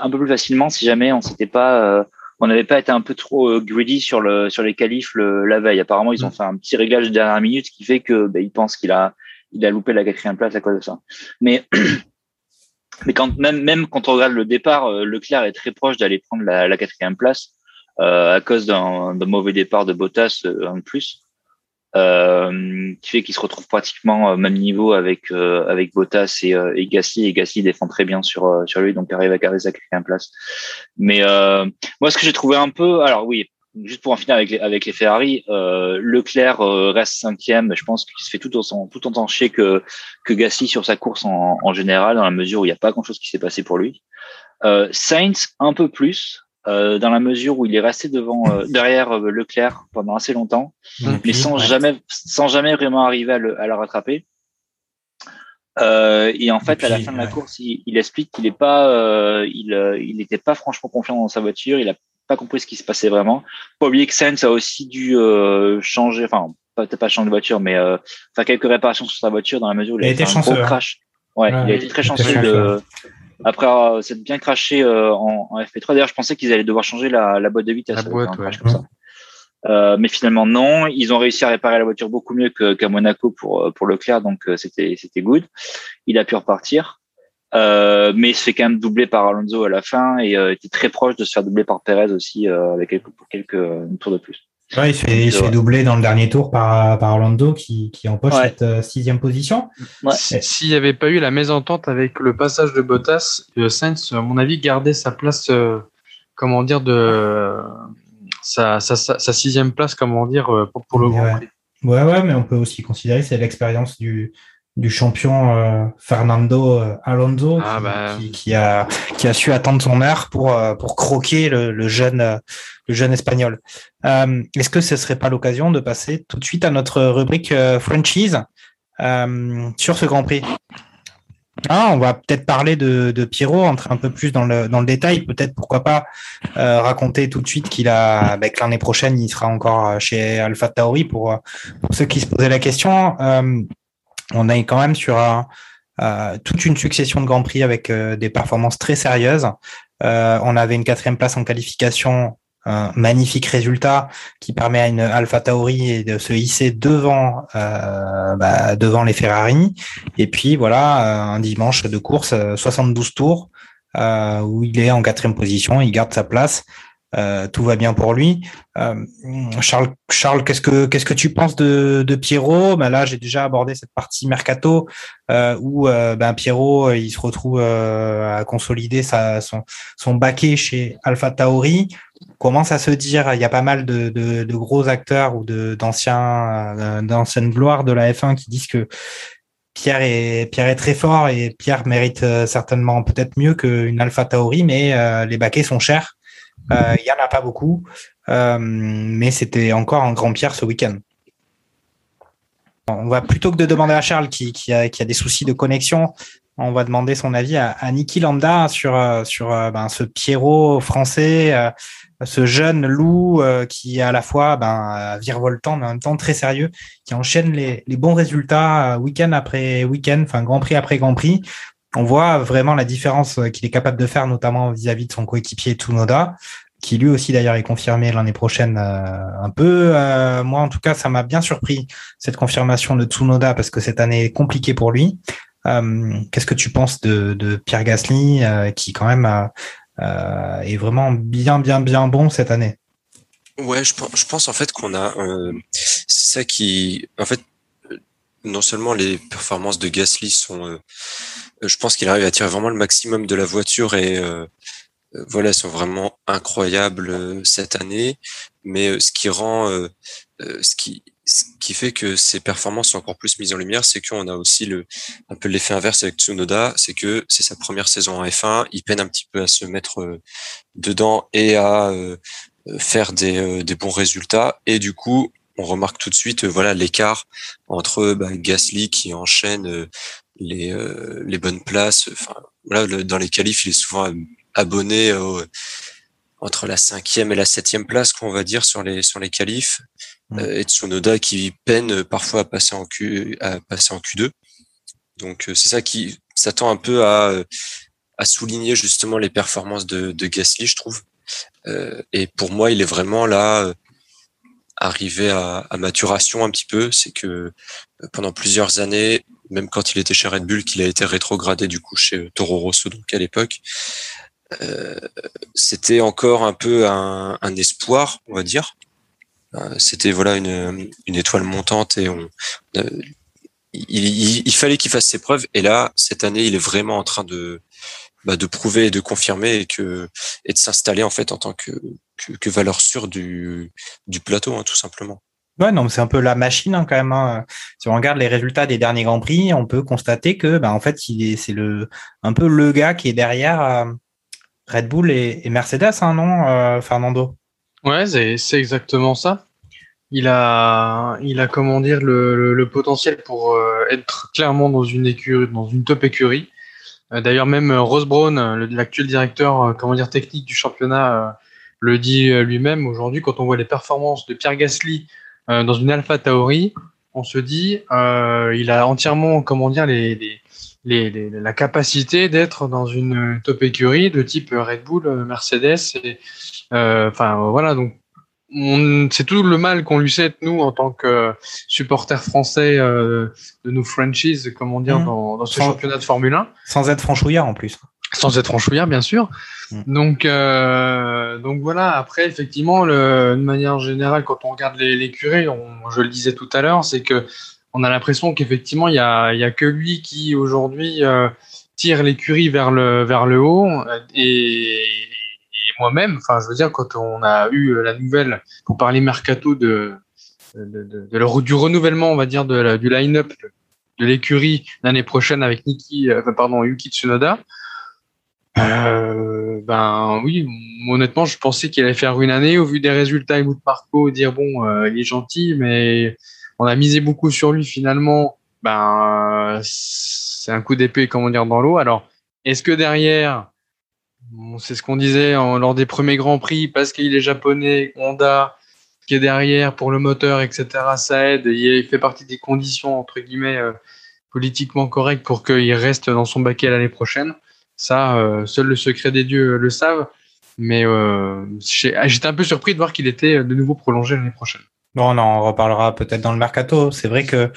un peu plus facilement si jamais on s'était pas euh, on n'avait pas été un peu trop euh, greedy sur le sur les qualifs le, la veille. Apparemment, ils ont mm. fait un petit réglage de dernière minute qui fait que ben, ils pensent qu'il a il a loupé la quatrième place à cause de ça. Mais mais quand même même quand on regarde le départ, euh, Leclerc est très proche d'aller prendre la, la, quatrième place euh, à cause d'un mauvais départ de Bottas en plus qui fait qu'il se retrouve pratiquement au même niveau avec euh, avec Bottas et, euh, et Gasly. Et Gasly défend très bien sur euh, sur lui. Donc arrive à garder sa quatrième place. Mais euh, moi ce que j'ai trouvé un peu alors oui juste pour en finir avec les, avec les Ferrari Leclerc reste cinquième. Je pense qu'il se fait tout autant tout autant chier que que Gasly sur sa course en, en général dans la mesure où il n'y a pas grand chose qui s'est passé pour lui. Sainz un peu plus euh, dans la mesure où il est resté devant euh, derrière euh, Leclerc pendant assez longtemps, mais sans jamais sans jamais vraiment arriver à le, à le rattraper. et en fait, à la fin de la course, il, il explique qu'il est pas, il il n'était pas franchement confiant dans sa voiture. Il a pas compris ce qui se passait vraiment. Pas oublier que Sainz a aussi dû changer, enfin peut-être pas changer de voiture, mais faire quelques réparations sur sa voiture dans la mesure où il, a, été chanceux, un gros hein. crash. Ouais, il a été très chanceux de, après s'être bien craché euh, en, en, FP3. D'ailleurs, je pensais qu'ils allaient devoir changer la, la boîte de vitesse. La boîte, ouais. comme ça. Euh, mais finalement non, ils ont réussi à réparer la voiture beaucoup mieux qu'à Monaco pour euh, pour Leclerc, donc euh, c'était c'était good. Il a pu repartir, euh, mais il se fait quand même doubler par Alonso à la fin et euh, était très proche de se faire doubler par Perez aussi avec quelques pour quelques tours de plus. Ouais, il se fait, il se fait doubler dans le dernier tour par, par Orlando qui, qui empoche ouais. cette euh, sixième position. Ouais. S'il n'y avait pas eu la mésentente avec le passage de Bottas, euh, Sainz, à mon avis, gardait sa place, euh, comment dire, de euh, sa, sa, sa, sa, sixième place, comment dire, pour, pour le Grand Prix. Ouais, ouais, mais on peut aussi considérer c'est l'expérience du, du champion euh, Fernando euh, Alonso ah, qui, bah... qui, qui, a qui a su attendre son heure pour euh, pour croquer le, le jeune le jeune espagnol. Euh, Est-ce que ce serait pas l'occasion de passer tout de suite à notre rubrique franchise euh, sur ce Grand Prix? Ah, on va peut-être parler de, de Pierrot, entrer un peu plus dans le, dans le détail. Peut-être, pourquoi pas, euh, raconter tout de suite qu'il a, bah, que l'année prochaine, il sera encore chez Alpha Tauri pour, pour ceux qui se posaient la question. Euh, on est quand même sur euh, toute une succession de Grands Prix avec euh, des performances très sérieuses. Euh, on avait une quatrième place en qualification un magnifique résultat qui permet à une Alpha Tauri de se hisser devant bah, devant les Ferrari. Et puis voilà un dimanche de course 72 tours où il est en quatrième position. Il garde sa place euh, tout va bien pour lui. Euh, Charles, Charles, qu'est-ce que qu'est-ce que tu penses de, de Pierrot? Ben Là, j'ai déjà abordé cette partie mercato euh, où euh, ben Pierrot il se retrouve euh, à consolider sa, son, son baquet chez Alpha Tauri. Commence à se dire, il y a pas mal de, de, gros acteurs ou d'anciens d'anciennes gloires de la F1 qui disent que Pierre est Pierre est très fort et Pierre mérite certainement peut-être mieux qu'une Alpha Tauri, mais les baquets sont chers. Euh, il n'y en a pas beaucoup, euh, mais c'était encore un grand Pierre ce week-end. On va plutôt que de demander à Charles qui, qui, a, des soucis de connexion, on va demander son avis à, à Niki Lambda sur, euh, ben, ce Pierrot français, ce jeune loup qui est à la fois ben, virevoltant mais en même temps très sérieux, qui enchaîne les, les bons résultats week-end après week-end, enfin Grand Prix après Grand Prix on voit vraiment la différence euh, qu'il est capable de faire, notamment vis-à-vis de son coéquipier Tsunoda, qui lui aussi d'ailleurs est confirmé l'année prochaine euh, un peu. Euh, moi, en tout cas, ça m'a bien surpris cette confirmation de Tsunoda parce que cette année est compliquée pour lui. Qu'est-ce que tu penses de, Pierre Gasly, qui quand même est vraiment bien, bien, bien bon cette année? Ouais, je pense, je pense en fait qu'on a, c'est ça qui, en fait, non seulement les performances de Gasly sont euh, je pense qu'il arrive à tirer vraiment le maximum de la voiture et euh, euh, voilà, sont vraiment incroyables cette année. Mais ce qui rend, ce qui, ce qui fait que ses performances sont encore plus mises en lumière, c'est qu'on a aussi le, un peu l'effet inverse avec Tsunoda, c'est que c'est sa première saison en F1, il peine un petit peu à se mettre dedans et à faire des, des bons résultats. Et du coup, on remarque tout de suite, voilà, l'écart entre bah, Gasly qui enchaîne les, euh, les bonnes places. Enfin, voilà, dans les qualifs, il est souvent abonné entre la cinquième et la septième place, qu'on va dire, sur les, sur les qualifs. Mmh. Euh, et Tsunoda qui peine parfois à passer en, Q, à passer en Q2. Donc, euh, c'est ça qui s'attend un peu à, à souligner justement les performances de, de Gasly, je trouve. Euh, et pour moi, il est vraiment là, arrivé à, à, maturation un petit peu. C'est que pendant plusieurs années, même quand il était chez Red Bull, qu'il a été rétrogradé du coup chez Toro Rosso donc à l'époque. Euh, c'était encore un peu un, un, espoir, on va dire. Euh, c'était voilà une, une, étoile montante et on, euh, il, il, fallait qu'il fasse ses preuves. Et là, cette année, il est vraiment en train de, bah, de prouver et de confirmer que et de s'installer en fait en tant que, que, que valeur sûre du, du plateau, hein, tout simplement. Ouais, non, c'est un peu la machine hein, quand même. Hein. Si on regarde les résultats des derniers grands prix, on peut constater que, bah, en fait, c'est le un peu le gars qui est derrière euh, Red Bull et, Mercedes, hein, non, euh, Fernando? Ouais, c'est, exactement ça. Il a, il a comment dire le, le, potentiel pour euh, être clairement dans une écurie, dans une top écurie. D'ailleurs, même Ross Brown, l'actuel directeur, comment dire technique du championnat, le dit lui-même aujourd'hui. Quand on voit les performances de Pierre Gasly euh, dans une Alpha Tauri, on se dit, euh, il a entièrement, comment dire, les, les, les, la capacité d'être dans une top écurie de type Red Bull, Mercedes. Et, euh, enfin, voilà, donc c'est tout le mal qu'on lui sait nous en tant que supporters français euh, de nos franchises, comment dire, mmh. dans, dans, ce championnat de Formule 1. Sans être franchouillard en plus sans être franchouillard bien sûr. Mm. Donc euh, donc voilà. Après effectivement, le, de manière générale, quand on regarde les, les curés, on, je le disais tout à l'heure, c'est que on a l'impression qu'effectivement il y a il y a que lui qui aujourd'hui euh, tire l'écurie vers le vers le haut et, et moi-même. Enfin, je veux dire quand on a eu la nouvelle pour parler mercato de de, de, de, du renouvellement, on va dire, de, du line-up de l'écurie l'année prochaine avec Niki, euh, pardon, Yuki Tsunoda euh, ben oui, honnêtement, je pensais qu'il allait faire une année au vu des résultats et de Marco, dire bon, euh, il est gentil, mais on a misé beaucoup sur lui finalement. ben, c'est un coup d'épée, comment dire, dans l'eau. Alors, est-ce que derrière, c'est ce qu'on disait lors des premiers Grands Prix, parce qu'il est japonais, Honda, qui est derrière pour le moteur, etc., ça aide, il fait partie des conditions, entre guillemets, euh, politiquement correctes pour qu'il reste dans son baquet l'année prochaine. Ça, euh, seul le secret des dieux le savent. Mais euh, j'étais un peu surpris de voir qu'il était de nouveau prolongé l'année prochaine. Bon, on en reparlera peut-être dans le mercato. C'est vrai que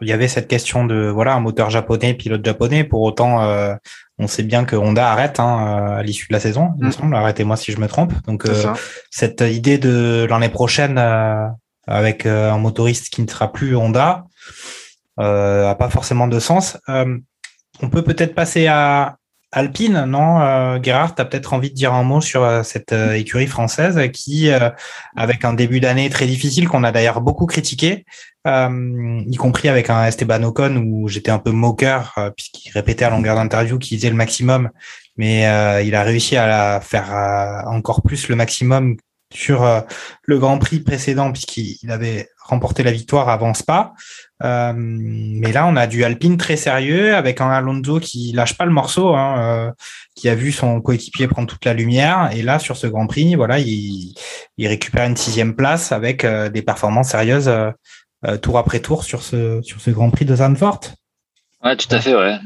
il y avait cette question de voilà un moteur japonais, pilote japonais. Pour autant, euh, on sait bien que Honda arrête hein, à l'issue de la saison, il me mm. semble. Arrêtez-moi si je me trompe. Donc euh, cette idée de l'année prochaine euh, avec un motoriste qui ne sera plus Honda a pas forcément de sens. On peut peut-être passer à Alpine, non? Euh, Gérard, tu as peut-être envie de dire un mot sur euh, cette euh, écurie française qui, avec un début d'année très difficile, qu'on a d'ailleurs beaucoup critiqué, y compris avec un Esteban Ocon où j'étais un peu moqueur, puisqu'il répétait à longueur d'interview qu'il faisait le maximum, mais il a réussi à faire encore plus le maximum sur le Grand Prix précédent, puisqu'il avait remporté la victoire avant Spa. Euh, mais là, on a du Alpine très sérieux avec un Alonso qui lâche pas le morceau, hein, euh, qui a vu son coéquipier prendre toute la lumière. Et là, sur ce Grand Prix, voilà, il, il récupère une sixième place avec euh, des performances sérieuses tour après tour sur ce sur ce Grand Prix de Zandvoort. Ouais, tout à fait, ouais.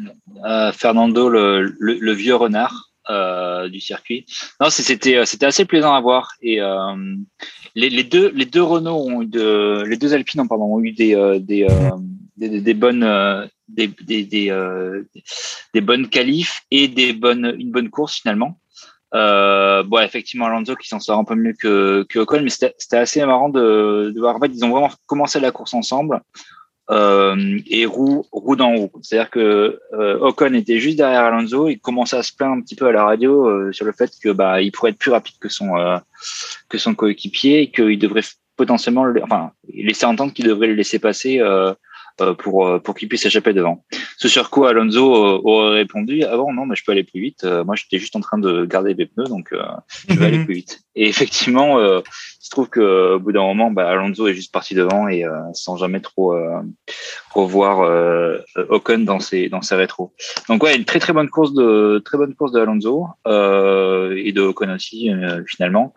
Fernando, le, le, vieux renard. du circuit. Non, c'était c'était assez plaisant à voir et les, deux les deux Renault ont eu de, les deux Alpines pardon ont eu des euh, des, euh, des, des, bonnes euh, des des des, des bonnes qualifs et des bonnes une bonne course finalement. Euh, bon, effectivement, Alonso qui s'en sort un peu mieux que, que Ocon, mais c'était assez marrant de, de voir. En fait, ils ont vraiment commencé la course ensemble euh, et roue, roue dans roue. C'est-à-dire que euh, Ocon était juste derrière Alonso, il commençait à se plaindre un petit peu à la radio euh, sur le fait que bah il pourrait être plus rapide que son euh, que son coéquipier et qu'il devrait potentiellement, le, enfin, laisser entendre qu'il devrait le laisser passer euh, euh, pour, pour qu'il puisse s'échapper devant. Ce sur quoi Alonso aurait répondu avant ah non, mais je peux aller plus vite. Moi, j'étais juste en train de garder mes pneus, donc je vais aller plus vite. Et effectivement, il se trouve que au bout d'un moment, bah, Alonso est juste parti devant et sans jamais trop revoir Ocon dans ses dans ses rétros. Donc ouais, une très très bonne course de très bonne course de Alonso et de Ocon aussi finalement.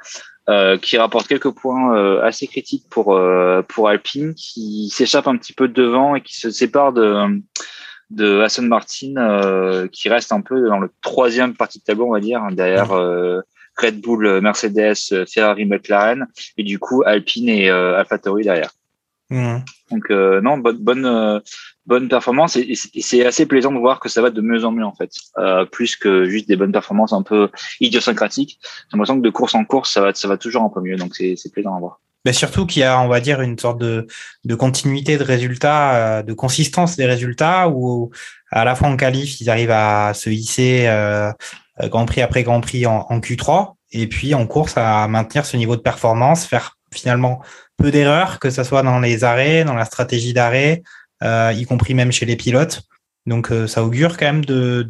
Euh, qui rapporte quelques points euh, assez critiques pour euh, pour Alpine, qui s'échappe un petit peu devant et qui se sépare de de Aston Martin, qui reste un peu dans le troisième partie de tableau, on va dire, derrière Red Bull, Mercedes, Ferrari, McLaren, et du coup Alpine et AlphaTauri derrière. Mmh. Donc non, bonne bonne bonne performance et, c'est assez plaisant de voir que ça va de mieux en mieux en fait, euh, plus que juste des bonnes performances un peu idiosyncratiques. J'ai l'impression que de course en course, ça va, ça va toujours un peu mieux, donc c'est plaisant à voir. Mais surtout qu'il y a, on va dire, une sorte de, de continuité de résultats, euh, de consistance des résultats, où à la fois en qualif, ils arrivent à se hisser euh, Grand Prix après Grand Prix en, en Q3, et puis en course à maintenir ce niveau de performance, faire finalement peu d'erreurs, que ce soit dans les arrêts, dans la stratégie d'arrêt, euh, y compris même chez les pilotes. Donc euh, ça augure quand même de,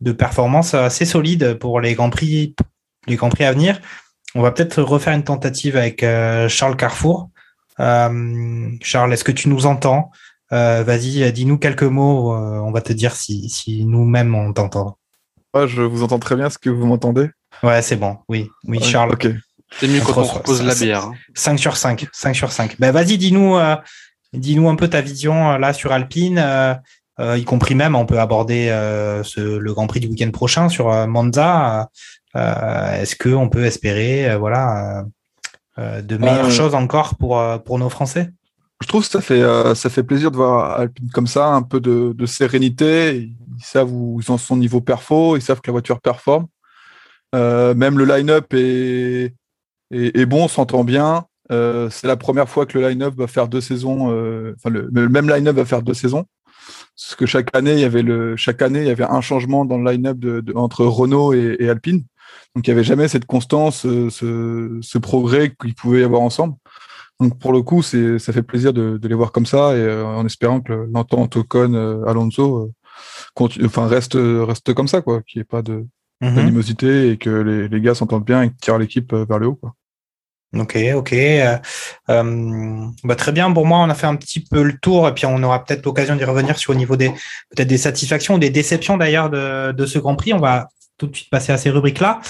de, performances assez solides pour les grands prix, les grands prix à venir. On va peut-être refaire une tentative avec euh, Charles Carrefour. Charles, est-ce que tu nous entends? Vas-y, dis-nous quelques mots. on va te dire si, si nous-mêmes on t'entend. Je vous entends très bien. Est-ce que vous m'entendez? Ouais, c'est bon. Oui, oui, Charles. Ok. C'est mieux quand on propose la bière. 5 hein. sur 5. 5 sur 5. Ben, vas-y, dis-nous Dis-nous un peu ta vision euh, là sur Alpine, euh, euh, y compris même, on peut aborder le Grand Prix du week-end prochain sur Monza. Est-ce qu'on peut espérer voilà, de meilleures choses encore pour, pour nos Français? Je trouve que ça fait, ça fait plaisir de voir Alpine comme ça, un peu de, sérénité. Ils savent où ils en sont niveau perfo, ils savent que la voiture performe. même le line-up est, bon, s'entend bien. Euh, c'est la première fois que le line-up va faire deux saisons, euh, le, même line-up va faire deux saisons. Parce que chaque année, il y avait un changement dans le line-up entre Renault et, Alpine. Donc il n'y avait jamais cette constance, euh, ce, ce progrès qu'ils pouvaient y avoir ensemble. Donc pour le coup, c'est, ça fait plaisir de, de, les voir comme ça et en espérant que l'entente Ocon Alonso enfin reste reste comme ça quoi, qu'il n'y ait pas de mm-hmm. d'animosité et que les, les gars s'entendent bien et tirent l'équipe vers le haut quoi. Ok, ok. Euh, euh, bah, très bien. Pour moi, on a fait un petit peu le tour et puis on aura peut-être l'occasion d'y revenir sur au niveau des peut-être des satisfactions ou des déceptions d'ailleurs de, de ce Grand Prix. On va tout de suite passer à ces rubriques-là.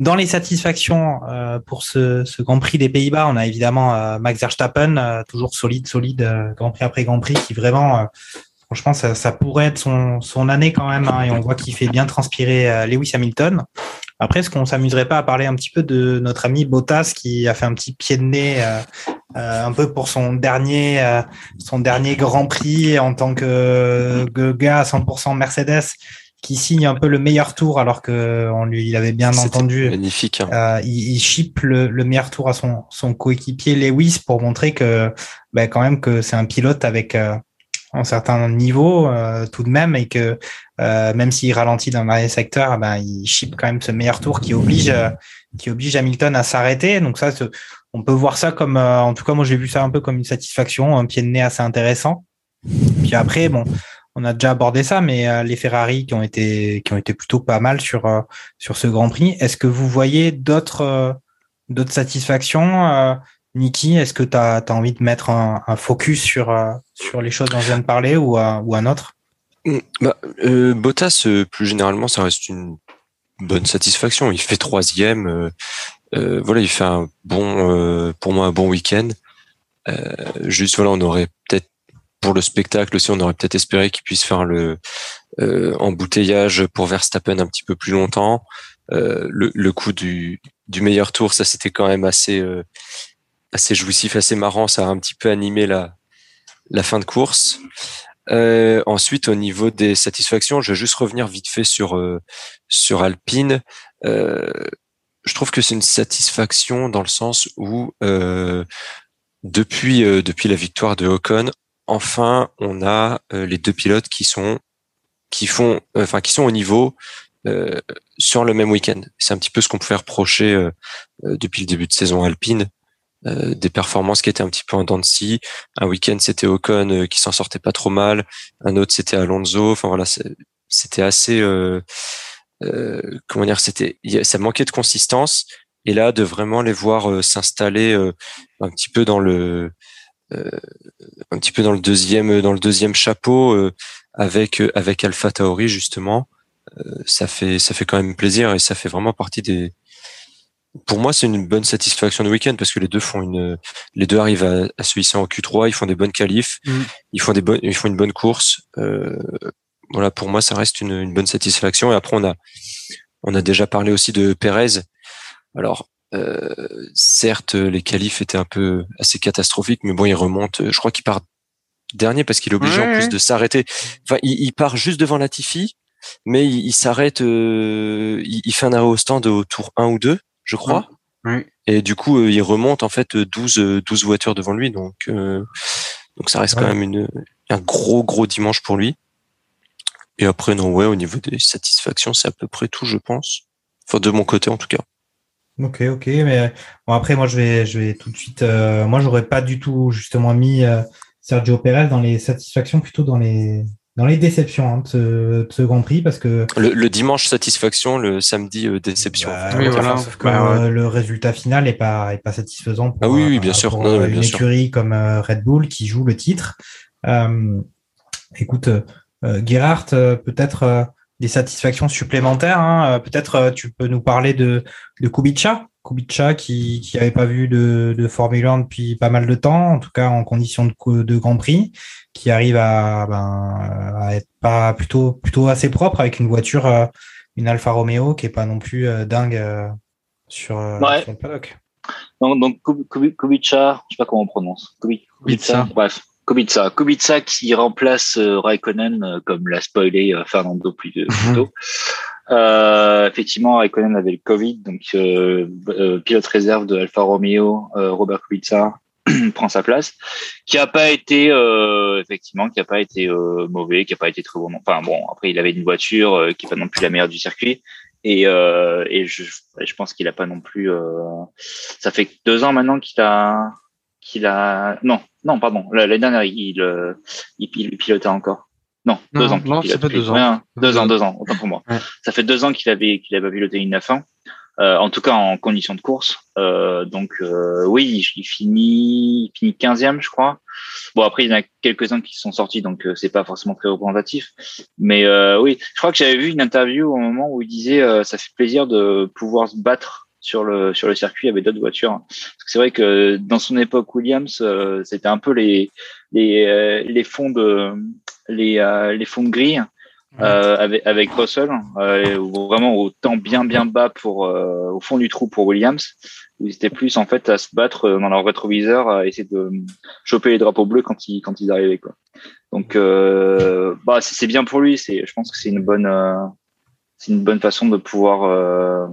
Dans les satisfactions euh, pour ce, ce, Grand Prix des Pays-Bas, on a évidemment euh, Max Verstappen, euh, toujours solide, solide, Grand Prix après Grand Prix, qui vraiment, franchement, ça, ça, pourrait être son, son année quand même. Hein, et on voit qu'il fait bien transpirer Lewis Hamilton. Après, est-ce qu'on s'amuserait pas à parler un petit peu de notre ami Bottas qui a fait un petit pied de nez euh, euh, un peu pour son dernier euh, son dernier Grand Prix en tant que, gars à 100% Mercedes qui signe un peu le meilleur tour alors que on lui il avait bien entendu magnifique hein. il, il chip le, le, meilleur tour à son son coéquipier Lewis pour montrer que quand même que c'est un pilote avec un certain niveau euh, tout de même et que euh, même s'il ralentit dans un secteur, ben, il chip quand même ce meilleur tour qui oblige, euh, qui oblige Hamilton à s'arrêter. Donc ça, on peut voir ça comme, en tout cas moi j'ai vu ça un peu comme une satisfaction, un pied de nez assez intéressant. Puis après, bon, on a déjà abordé ça, mais les Ferrari qui ont été qui ont été plutôt pas mal sur sur ce Grand Prix. Est-ce que vous voyez d'autres d'autres satisfactions Niki, est-ce que tu as, envie de mettre un, focus sur, euh, sur les choses dont je viens de parler ou, ou un autre? Mm, bah, euh, Bottas, euh, plus généralement, ça reste une bonne satisfaction. Il fait troisième. Euh, voilà, il fait un bon, pour moi, un bon week-end. juste, voilà, on aurait peut-être, pour le spectacle aussi, on aurait peut-être espéré qu'il puisse faire le embouteillage pour Verstappen un petit peu plus longtemps. le, coup du, du meilleur tour, ça c'était quand même assez assez jouissif, assez marrant. Ça a un petit peu animé la, la fin de course. Euh, ensuite, au niveau des satisfactions, je vais juste revenir vite fait sur euh, sur Alpine. Euh, je trouve que c'est une satisfaction dans le sens où depuis depuis la victoire de Ocon, enfin, on a les deux pilotes qui sont qui font enfin qui sont au niveau sur le même week-end. C'est un petit peu ce qu'on pouvait reprocher depuis le début de saison alpine euh, des performances qui étaient un petit peu en dents. Un week-end, c'était Ocon euh, qui s'en sortait pas trop mal. Un autre, c'était Alonso. Enfin voilà, c'était assez. Euh, euh, comment dire C'était, ça manquait de consistance. Et là, de vraiment les voir s'installer un petit peu dans le, un petit peu dans le deuxième, dans le deuxième chapeau avec avec Alpha Tauri justement, ça fait ça fait quand même plaisir et ça fait vraiment partie des pour moi, c'est une bonne satisfaction de week-end parce que les deux font une, les deux arrivent à, à se hisser en Q3, ils font des bonnes qualifs, mm. ils font des bonnes, ils font une bonne course. Euh, voilà, pour moi, ça reste une, une, bonne satisfaction. Et après, on a, on a déjà parlé aussi de Pérez. Alors, euh, certes, les qualifs étaient un peu assez catastrophiques, mais bon, il remonte. Je crois qu'il part dernier parce qu'il est obligé en plus de s'arrêter. Enfin, il, il, part juste devant Latifi, mais il, il s'arrête. Euh, il, il, fait un arrêt au stand au tour 1 ou 2 je crois. Et du coup, euh, il remonte en fait 12, 12 voitures devant lui, donc euh, donc ça reste quand même une, un gros gros dimanche pour lui. Et après non ouais, au niveau des satisfactions, c'est à peu près tout, je pense. Enfin de mon côté en tout cas. Ok, ok, mais bon après moi je vais je vais tout de suite. Euh, moi j'aurais pas du tout justement mis Sergio Perez dans les satisfactions, plutôt dans les dans les déceptions hein, de, ce, Grand Prix parce que le, dimanche satisfaction, le samedi euh, déception. Bah, Sauf que bah, euh, le résultat final est pas est pas satisfaisant pour, ah oui, oui bien sûr. Pour, une écurie comme euh, Red Bull qui joue le titre. écoute, Gerhardt, peut-être des satisfactions supplémentaires. Hein, peut-être tu peux nous parler de de Kubica? Kubica qui qui avait pas vu de, de Formule 1 depuis pas mal de temps, en tout cas en condition de, de Grand Prix, qui arrive à, ben, à être pas plutôt plutôt assez propre avec une voiture, euh, une Alfa Romeo qui est pas non plus euh, dingue euh, sur, sur, le paddock. Donc, donc Kubica, je sais pas comment on prononce. Kubica, bref. Kubica, Kubica qui remplace Raikkonen comme l'a spoilé Fernando plus, plus tôt. Euh, effectivement, Raikkonen avait le Covid, donc euh, euh, pilote réserve de Alfa Romeo, euh, Robert Kubica prend sa place, qui a pas été effectivement, qui a pas été mauvais, qui a pas été très bon. Enfin bon, après il avait une voiture qui est pas non plus la meilleure du circuit, et, et je, je pense qu'il a pas non plus. ça fait deux ans maintenant qu'il a qu'il a non non pardon l'année dernière il, il, il pilotait encore non, deux ans. Non, ça fait deux ans. deux ans, deux ans, autant pour moi. Ça fait deux ans qu'il avait qu'il avait piloté une F1. Euh, en tout cas en condition de course. Euh, donc euh, oui, il, finit, il finit 15e, je crois. Bon après il y en a quelques-uns qui sont sortis, donc euh, c'est pas forcément très représentatif. Mais euh, oui, je crois que j'avais vu une interview au moment où il disait euh, ça fait plaisir de pouvoir se battre sur le sur le circuit avec d'autres voitures. Parce que c'est vrai que dans son époque Williams, euh, c'était un peu les les euh, les fonds de les euh, les fonds de grille euh, avec, avec Russell, euh, vraiment au temps bien bien bas pour euh, au fond du trou pour Williams, où ils étaient plus en fait à se battre euh, dans leur rétroviseur, à essayer de choper les drapeaux bleus quand ils quand ils arrivaient quoi. Donc euh, bah c'est c'est bien pour lui, c'est je pense que c'est une bonne euh, c'est une bonne façon de pouvoir euh,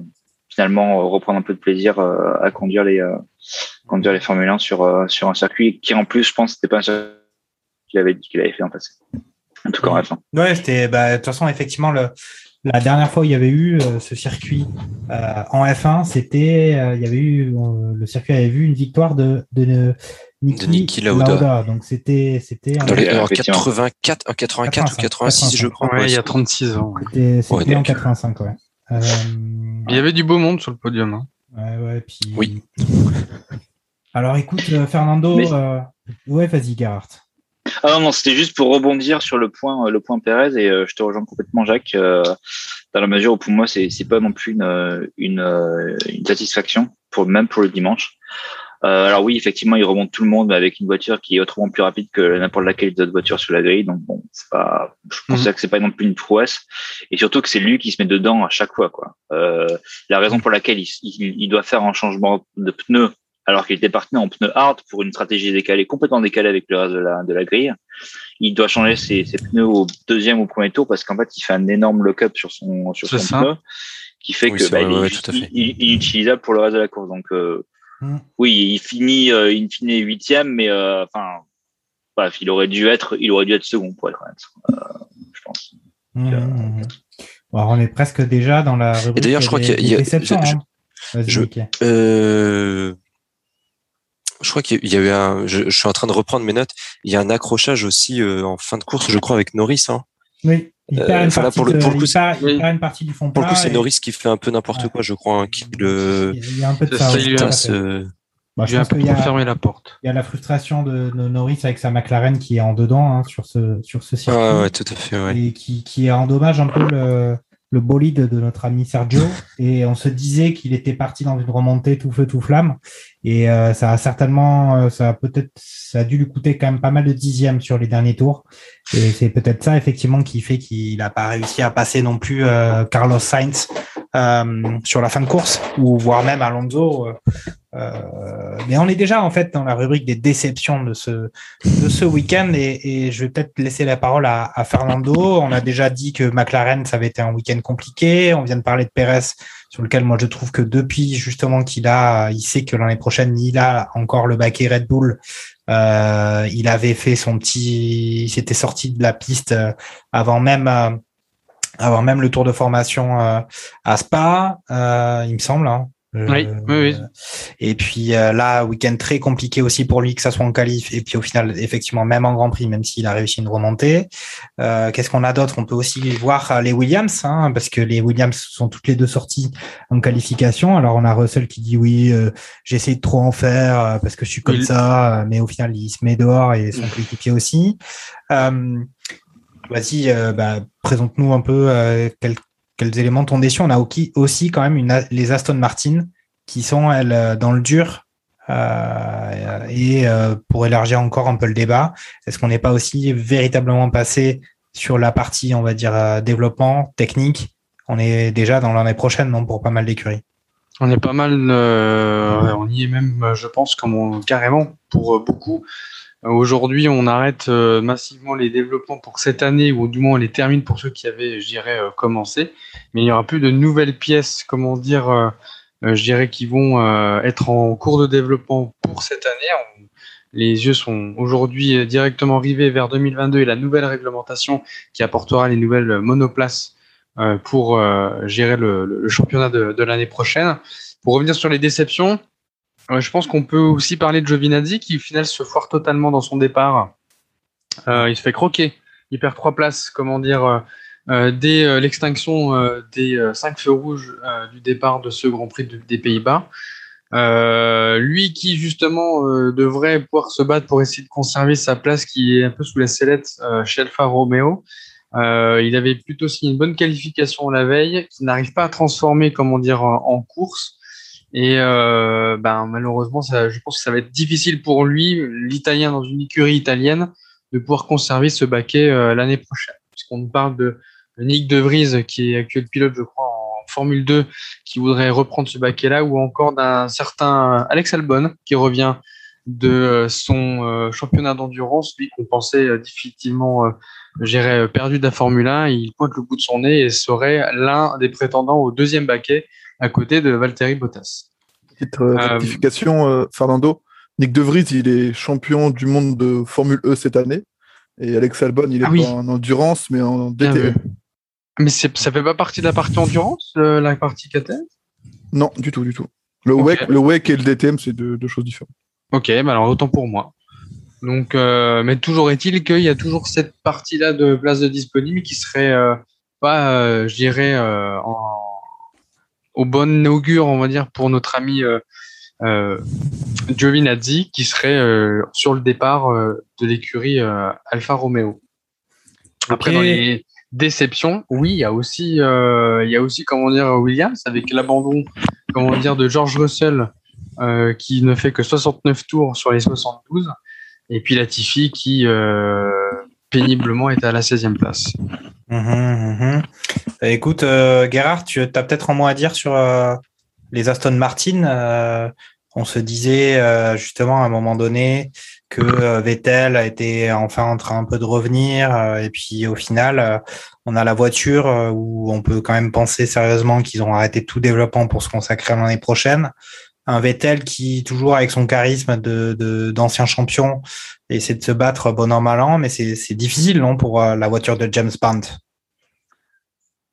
finalement reprendre un peu de plaisir euh, à conduire les euh, conduire les Formule 1 sur euh, sur un circuit qui en plus je pense c'était pas un circuit qu'il avait qu'il avait fait en passé. En tout cas en F1. Ouais, c'était bah, de toute façon effectivement le la dernière fois où il y avait eu euh, ce circuit euh, en F1, c'était euh, il y avait eu euh, le circuit avait vu une victoire de de Niki, De Niki Lauda. Donc c'était c'était en, Dans les, en effectivement. 84, en 84 ou 86, je crois. Ouais, il y a Ouais, 36 ans. c'était Ouais, en donc. 85 ouais. Euh, Il y avait du beau monde sur le podium. hein. ouais, ouais, puis... Oui. Alors écoute, euh, Fernando, Mais- euh, ouais, vas-y, Gerhardt. Ah non, non, c'était juste pour rebondir sur le point, le point Pérez et euh, je te rejoins complètement, Jacques, euh, dans la mesure où pour moi c'est c'est pas non plus une une, une satisfaction pour même pour le dimanche. Euh, alors oui, effectivement, il remonte tout le monde mais avec une voiture qui est autrement plus rapide que n'importe laquelle des autres voitures sur la grille. Donc bon, c'est pas, je considère que c'est pas non plus une prouesse et surtout que c'est lui qui se met dedans à chaque fois quoi. Euh, la raison pour laquelle il, il, il doit faire un changement de pneu alors qu'il était parti en pneu hard pour une stratégie décalée, complètement décalée avec le reste de la, de la grille. Il doit changer ses, ses pneus au deuxième ou premier tour parce qu'en fait, il fait un énorme lock-up sur son, sur son ça. pneu qui fait Oui, que bah, vrai, ouais, il- il est inutilisable pour le reste de la course. Donc, euh, Oui, il finit, euh, il finit huitième, mais euh, enfin, bref, il aurait dû être, il aurait dû être second pour être honnête. Euh, je pense. Mmh, mmh. Bon, alors, on est presque déjà dans la rubrique d'ailleurs, je crois qu'il y a- des il y a- déceptions, je- hein. Euh, je crois qu'il y a eu un. Je, je suis en train de reprendre mes notes. Il y a un accrochage aussi euh, en fin de course, je crois, avec Norris. Hein. Oui, il Euh, perd une partie, il il du fond Pour le coup, c'est et- Norris qui fait un peu n'importe Ouais. quoi, je crois, hein, qui le Il y a un peu de ça. il euh, Bah, je J'ai un pense peu qu'il y a, la porte. il y a la frustration de, de Norris avec sa McLaren qui est en dedans hein, sur ce sur ce circuit Ouais, ouais, tout à fait, ouais. et qui, qui endommage un peu le, le bolide de notre ami Sergio. Et on se disait qu'il était parti dans une remontée tout feu tout flamme. Et euh, ça a certainement, euh, ça a peut-être, ça a dû lui coûter quand même pas mal de dixièmes sur les derniers tours. Et c'est peut-être ça effectivement qui fait qu'il n'a pas réussi à passer non plus euh, Carlos Sainz euh, sur la fin de course ou voire même Alonso. Euh, mais on est déjà en fait dans la rubrique des déceptions de ce de ce week-end et, et je vais peut-être laisser la parole à, à Fernando. On a déjà dit que McLaren ça avait été un week-end compliqué. On vient de parler de Perez sur lequel moi je trouve que depuis justement qu'il a, il sait que l'année prochaine il a encore le baquet Red Bull. Euh, il avait fait son petit, il s'était sorti de la piste euh, avant même. euh, avant même le tour de formation à Spa, euh, il me semble. Hein. Oui, oui, oui. Et puis euh, là, week-end très compliqué aussi pour lui, que ça soit en qualif. Et puis au final, effectivement, même en Grand Prix, même s'il a réussi une remontée. Euh, Qu'est-ce qu'on a d'autre? On peut aussi voir euh, les Williams, hein, parce que les Williams sont toutes les deux sorties en qualification. Alors on a Russell qui dit oui, euh, j'essaie de trop en faire euh, parce que je suis comme Il- ça, euh, mais au final il se met dehors et son coéquipier aussi. Euh, Vas-y, euh, bah, présente-nous un peu euh, quels, éléments t'ont déçu. On a aussi, quand même les Aston Martin qui sont elles euh, dans le dur. Euh, et euh, pour élargir encore un peu le débat, est-ce qu'on n'est pas aussi véritablement passé sur la partie, on va dire, développement technique? On est déjà dans l'année prochaine, non, pour pas mal d'écuries. On est pas mal, on y est même, je pense, carrément pour beaucoup. Euh, Aujourd'hui, on arrête euh, massivement les développements pour cette année, ou du moins on les termine pour ceux qui avaient, je dirais, euh, commencé. Mais il n'y aura plus de nouvelles pièces, comment dire, je dirais, qui vont être en cours de développement pour cette année. Les yeux sont aujourd'hui directement rivés vers 2022 et la nouvelle réglementation qui apportera les nouvelles monoplaces pour gérer le, championnat de, l'année prochaine. Pour revenir sur les déceptions, je pense qu'on peut aussi parler de Giovinazzi qui au final se foire totalement dans son départ. Euh, il se fait croquer. Il perd trois places, comment dire, euh, dès l'extinction des cinq feux rouges du départ de ce Grand Prix des Pays-Bas. lui qui justement devrait pouvoir se battre pour essayer de conserver sa place qui est un peu sous la sellette chez Alfa Romeo. il avait plutôt signé une bonne qualification la veille, qui n'arrive pas à transformer, comment dire, en course. Et euh, ben, malheureusement, ça, je pense que ça va être difficile pour lui, l'Italien dans une écurie italienne, de pouvoir conserver ce baquet euh, l'année prochaine. Puisqu'on nous parle de, Nick De Vries, qui est actuel pilote, je crois, en Formule 2, qui voudrait reprendre ce baquet-là, ou encore d'un certain Alex Albon, qui revient de euh, son championnat d'endurance, lui qu'on pensait définitivement gérer perdu de la Formule 1. Il pointe le bout de son nez et serait l'un des prétendants au deuxième baquet à côté de Valtteri Bottas. Petite euh, euh, rectification, euh, Fernando. Nick De Vries, il est champion du monde de Formule E cette année. Et Alex Albon, il est ah en endurance, mais en DTM. mais ça fait pas partie de la partie endurance, la partie KTM Non, du tout, du tout. Le, WEC, le WEC et le DTM, c'est deux, choses différentes. Ok, bah alors autant pour moi. Donc, mais toujours est-il qu'il y a toujours cette partie-là de place de disponible qui serait pas, je dirais, en, au bon augure, on va dire, pour notre ami euh, euh, Giovinazzi, qui serait euh, sur le départ euh, de l'écurie Alfa Romeo. Après, dans les déceptions, oui, il y a aussi, il y a aussi, comment dire, Williams, avec l'abandon, comment dire, de George Russell, qui ne fait que 69 tours sur les 72, et puis Latifi qui péniblement est à la 16e place. Mhm, mhm. Bah, écoute, euh, Gerhard, tu as peut-être un mot à dire sur euh, les Aston Martin. Euh, on se disait justement à un moment donné que Vettel été enfin en train un peu de revenir. et puis au final, on a la voiture où on peut quand même penser sérieusement qu'ils ont arrêté tout développement pour se consacrer à l'année prochaine un Vettel qui, toujours avec son charisme de d'ancien champion, essaie de se battre bon an, mal an, mais c'est difficile, non, pour euh, la voiture de James Bond?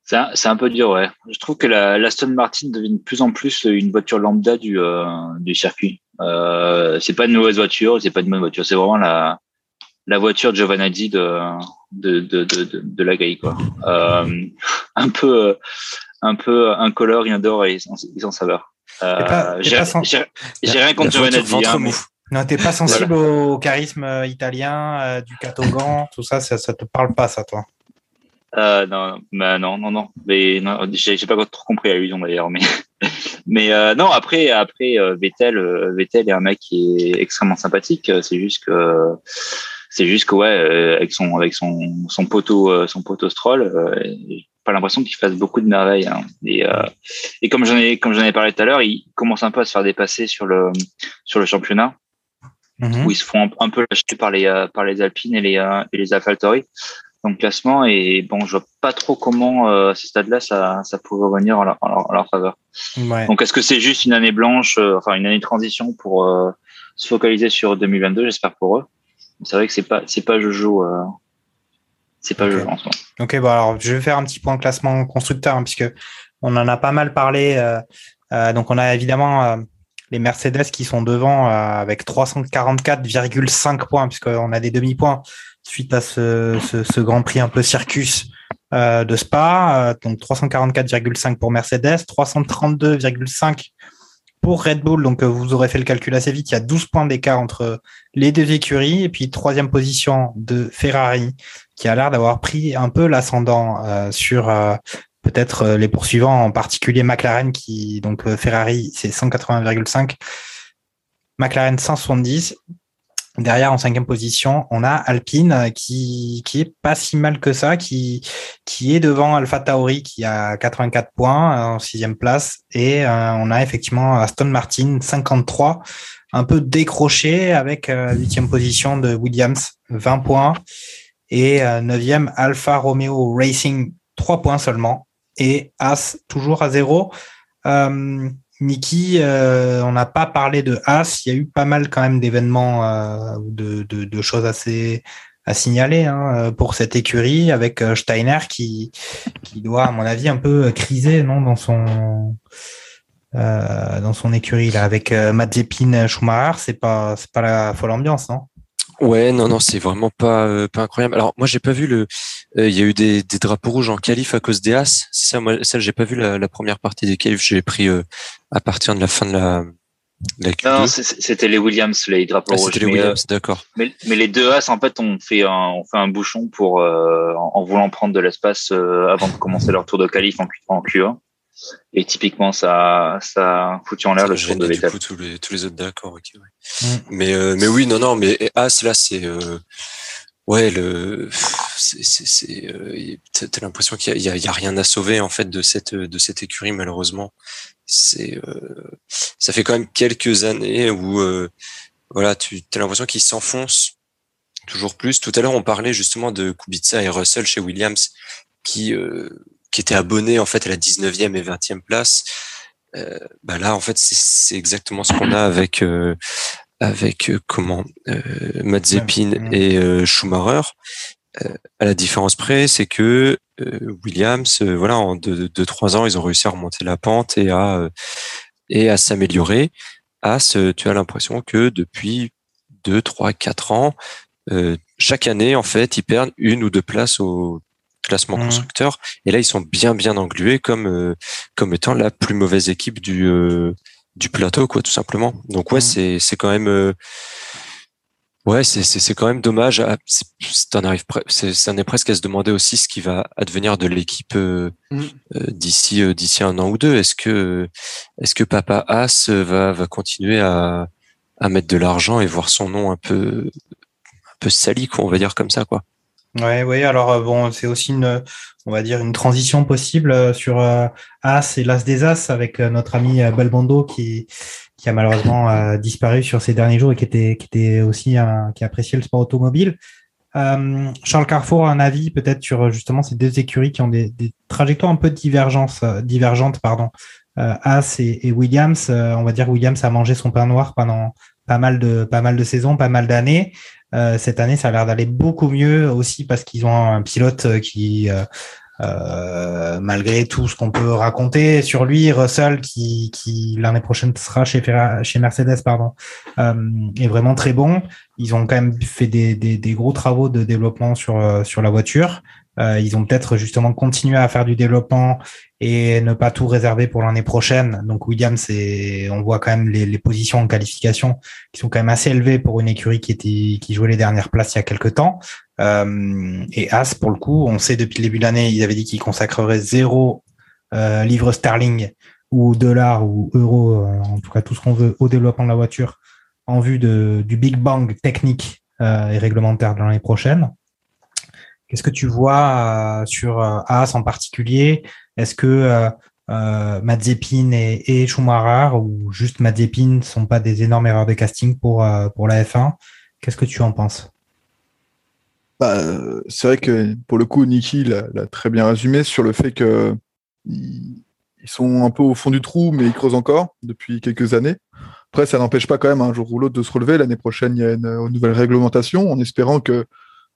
C'est un, peu dur, ouais. Je trouve que l'Aston Martin devient de plus en plus une voiture lambda du, euh, du circuit. Euh, c'est pas une mauvaise voiture, c'est pas une bonne voiture, c'est vraiment la, la voiture Giovanazzi de, de, de, de, de la grille, quoi. Euh, un peu, un peu incolore, inodore et sans, sans saveur. Euh, j'ai rien contre Giovanazzi. Hein, non, t'es pas sensible au charisme euh, italien, euh, du catogan, tout ça, ça, ça te parle pas, ça, toi euh, non, bah, non, non, non. Mais non, j'ai pas trop compris à d'ailleurs, mais mais euh, non. Après, après Vettel, Vettel est un mec qui est extrêmement sympathique. C'est juste que c'est juste que ouais, avec son avec son son poteau son poteau Stroll, pas l'impression qu'il fasse beaucoup de merveilles. Hein. Et, euh, et comme j'en ai comme j'en ai parlé tout à l'heure, il commence un peu à se faire dépasser sur le sur le championnat, mhm. où ils se font un, peu lâcher par les euh, par les Alpines et les euh, et les AlphaTauri dans le classement. Et bon, je vois pas trop comment à ce stade-là ça ça pourrait revenir en leur, faveur. Donc est-ce que c'est juste une année blanche, enfin une année de transition pour se focaliser sur 2022 J'espère pour eux. C'est vrai que c'est pas c'est pas Jojo c'est pas okay. je Ok, bon alors je vais faire un petit point de classement constructeur hein, puisque on en a pas mal parlé. Euh, euh, donc on a évidemment euh, les Mercedes qui sont devant avec 344,5 points puisqu'on a des demi-points suite à ce, ce, ce, Grand Prix un peu circus de Spa. donc 344,5 pour Mercedes, 332,5 pour Red Bull, donc euh, vous aurez fait le calcul assez vite, il y a 12 points d'écart entre les deux écuries. Et puis troisième position de Ferrari, qui a l'air d'avoir pris un peu l'ascendant euh, sur euh, peut-être les poursuivants, en particulier McLaren, qui donc Ferrari c'est 180,5, McLaren 170. Derrière, en cinquième position, on a Alpine euh, qui, qui est pas si mal que ça, qui, qui est devant Alpha Tauri qui a 84 points euh, en sixième place. Et euh, on a effectivement Aston Martin 53, un peu décroché avec huitième position de Williams 20 points et neuvième Alpha Romeo Racing 3 points seulement et As toujours à zéro. Niki, euh, on n'a pas parlé de As. Il y a eu pas mal quand même d'événements, euh, de, choses assez à signaler hein, euh, pour cette écurie avec Steiner qui, qui doit, à mon avis, un peu criser non dans son dans son écurie là avec Mazepin Schumacher. C'est pas c'est pas la folle ambiance, non? Ouais, non, non, c'est vraiment pas pas incroyable. Alors moi, j'ai pas vu le il y a eu des, des, drapeaux rouges en qualif à cause des As. Ça, moi, ça, j'ai pas vu la, la, première partie des qualifs. J'ai pris à partir de la fin de la, non, c'était les Williams, les drapeaux ah, C'était les Williams, d'accord. Mais, mais, les deux As, en fait, on fait un, on fait un bouchon pour, euh, en voulant prendre de l'espace euh, avant de commencer leur tour de qualif en, en Q1. Et typiquement, ça, ça a foutu en l'air le tour de l'étape. Tous les, tous les autres, d'accord, ok. Ouais. Mm. Mais, euh, mais oui, non, non, mais As, là, c'est, ouais, le, c'est, c'est, t'as l'impression qu'il y a, y a, rien à sauver en fait de cette, de cette écurie malheureusement c'est euh, ça fait quand même quelques années où euh, voilà, tu as l'impression qu'ils s'enfoncent toujours plus. Tout à l'heure, on parlait justement de Kubica et Russell chez Williams qui euh, qui étaient abonnés en fait à la 19e et 20e place. Euh, bah là, en fait, c'est exactement ce qu'on a avec avec comment Mazepin et Schumacher. À la différence près, c'est que euh, Williams, euh, voilà, en deux, trois ans, ils ont réussi à remonter la pente et à euh, et à s'améliorer. As, tu as l'impression que depuis deux, trois, quatre ans, chaque année, en fait, ils perdent une ou deux places au classement mmh. constructeur. Et là, ils sont bien, bien englués comme comme étant la plus mauvaise équipe du du plateau, quoi, tout simplement. Donc ouais, mmh. c'est c'est quand même Ouais, c'est quand même dommage. Ah, ça en est presque à se demander aussi ce qui va advenir de l'équipe euh, mm. euh, d'ici euh, d'ici un an ou deux. Est-ce que est-ce que Papa As va va continuer à à mettre de l'argent et voir son nom un peu un peu sali, quoi, on va dire comme ça, quoi? Ouais, ouais. Alors bon, c'est aussi une, on va dire une transition possible sur As et l'As des As avec notre ami Balbondo qui qui a malheureusement euh, disparu sur ces derniers jours et qui était, qui était aussi un, qui appréciait le sport automobile. Euh, Charles Carrefour a un avis peut-être sur justement ces deux écuries qui ont des, des trajectoires un peu divergence, euh, divergentes, pardon. Euh, As et, et Williams, euh, on va dire Williams a mangé son pain noir pendant pas mal de pas mal de saisons, pas mal d'années. cette année, ça a l'air d'aller beaucoup mieux aussi parce qu'ils ont un pilote qui euh, malgré tout ce qu'on peut raconter sur lui, Russell, qui, qui l'année prochaine sera chez, chez Mercedes, pardon, euh, est vraiment très bon. Ils ont quand même fait des, des, des gros travaux de développement sur, euh, sur la voiture. Euh, ils ont peut-être justement continué à faire du développement et ne pas tout réserver pour l'année prochaine. Donc Williams, on voit quand même les, les, positions en qualification qui sont quand même assez élevées pour une écurie qui était qui jouait les dernières places il y a quelques temps. Euh, et As, pour le coup, on sait depuis le début de l'année, ils avaient dit qu'ils consacreraient zéro euh, livre sterling ou dollar ou euro, euh, en tout cas tout ce qu'on veut, au développement de la voiture en vue de, du Big Bang technique et réglementaire de l'année prochaine. Qu'est-ce que tu vois sur As en particulier? Est-ce que euh, Mazepin et, et, Schumacher ou juste Mazepin ne sont pas des énormes erreurs de casting pour, pour la F1 Qu'est-ce que tu en penses? Bah, c'est vrai que pour le coup, Niki l'a très bien résumé sur le fait que ils sont un peu au fond du trou, mais ils creusent encore depuis quelques années. Après, ça n'empêche pas quand même un jour ou l'autre de se relever. L'année prochaine, il y a une, nouvelle réglementation, en espérant que,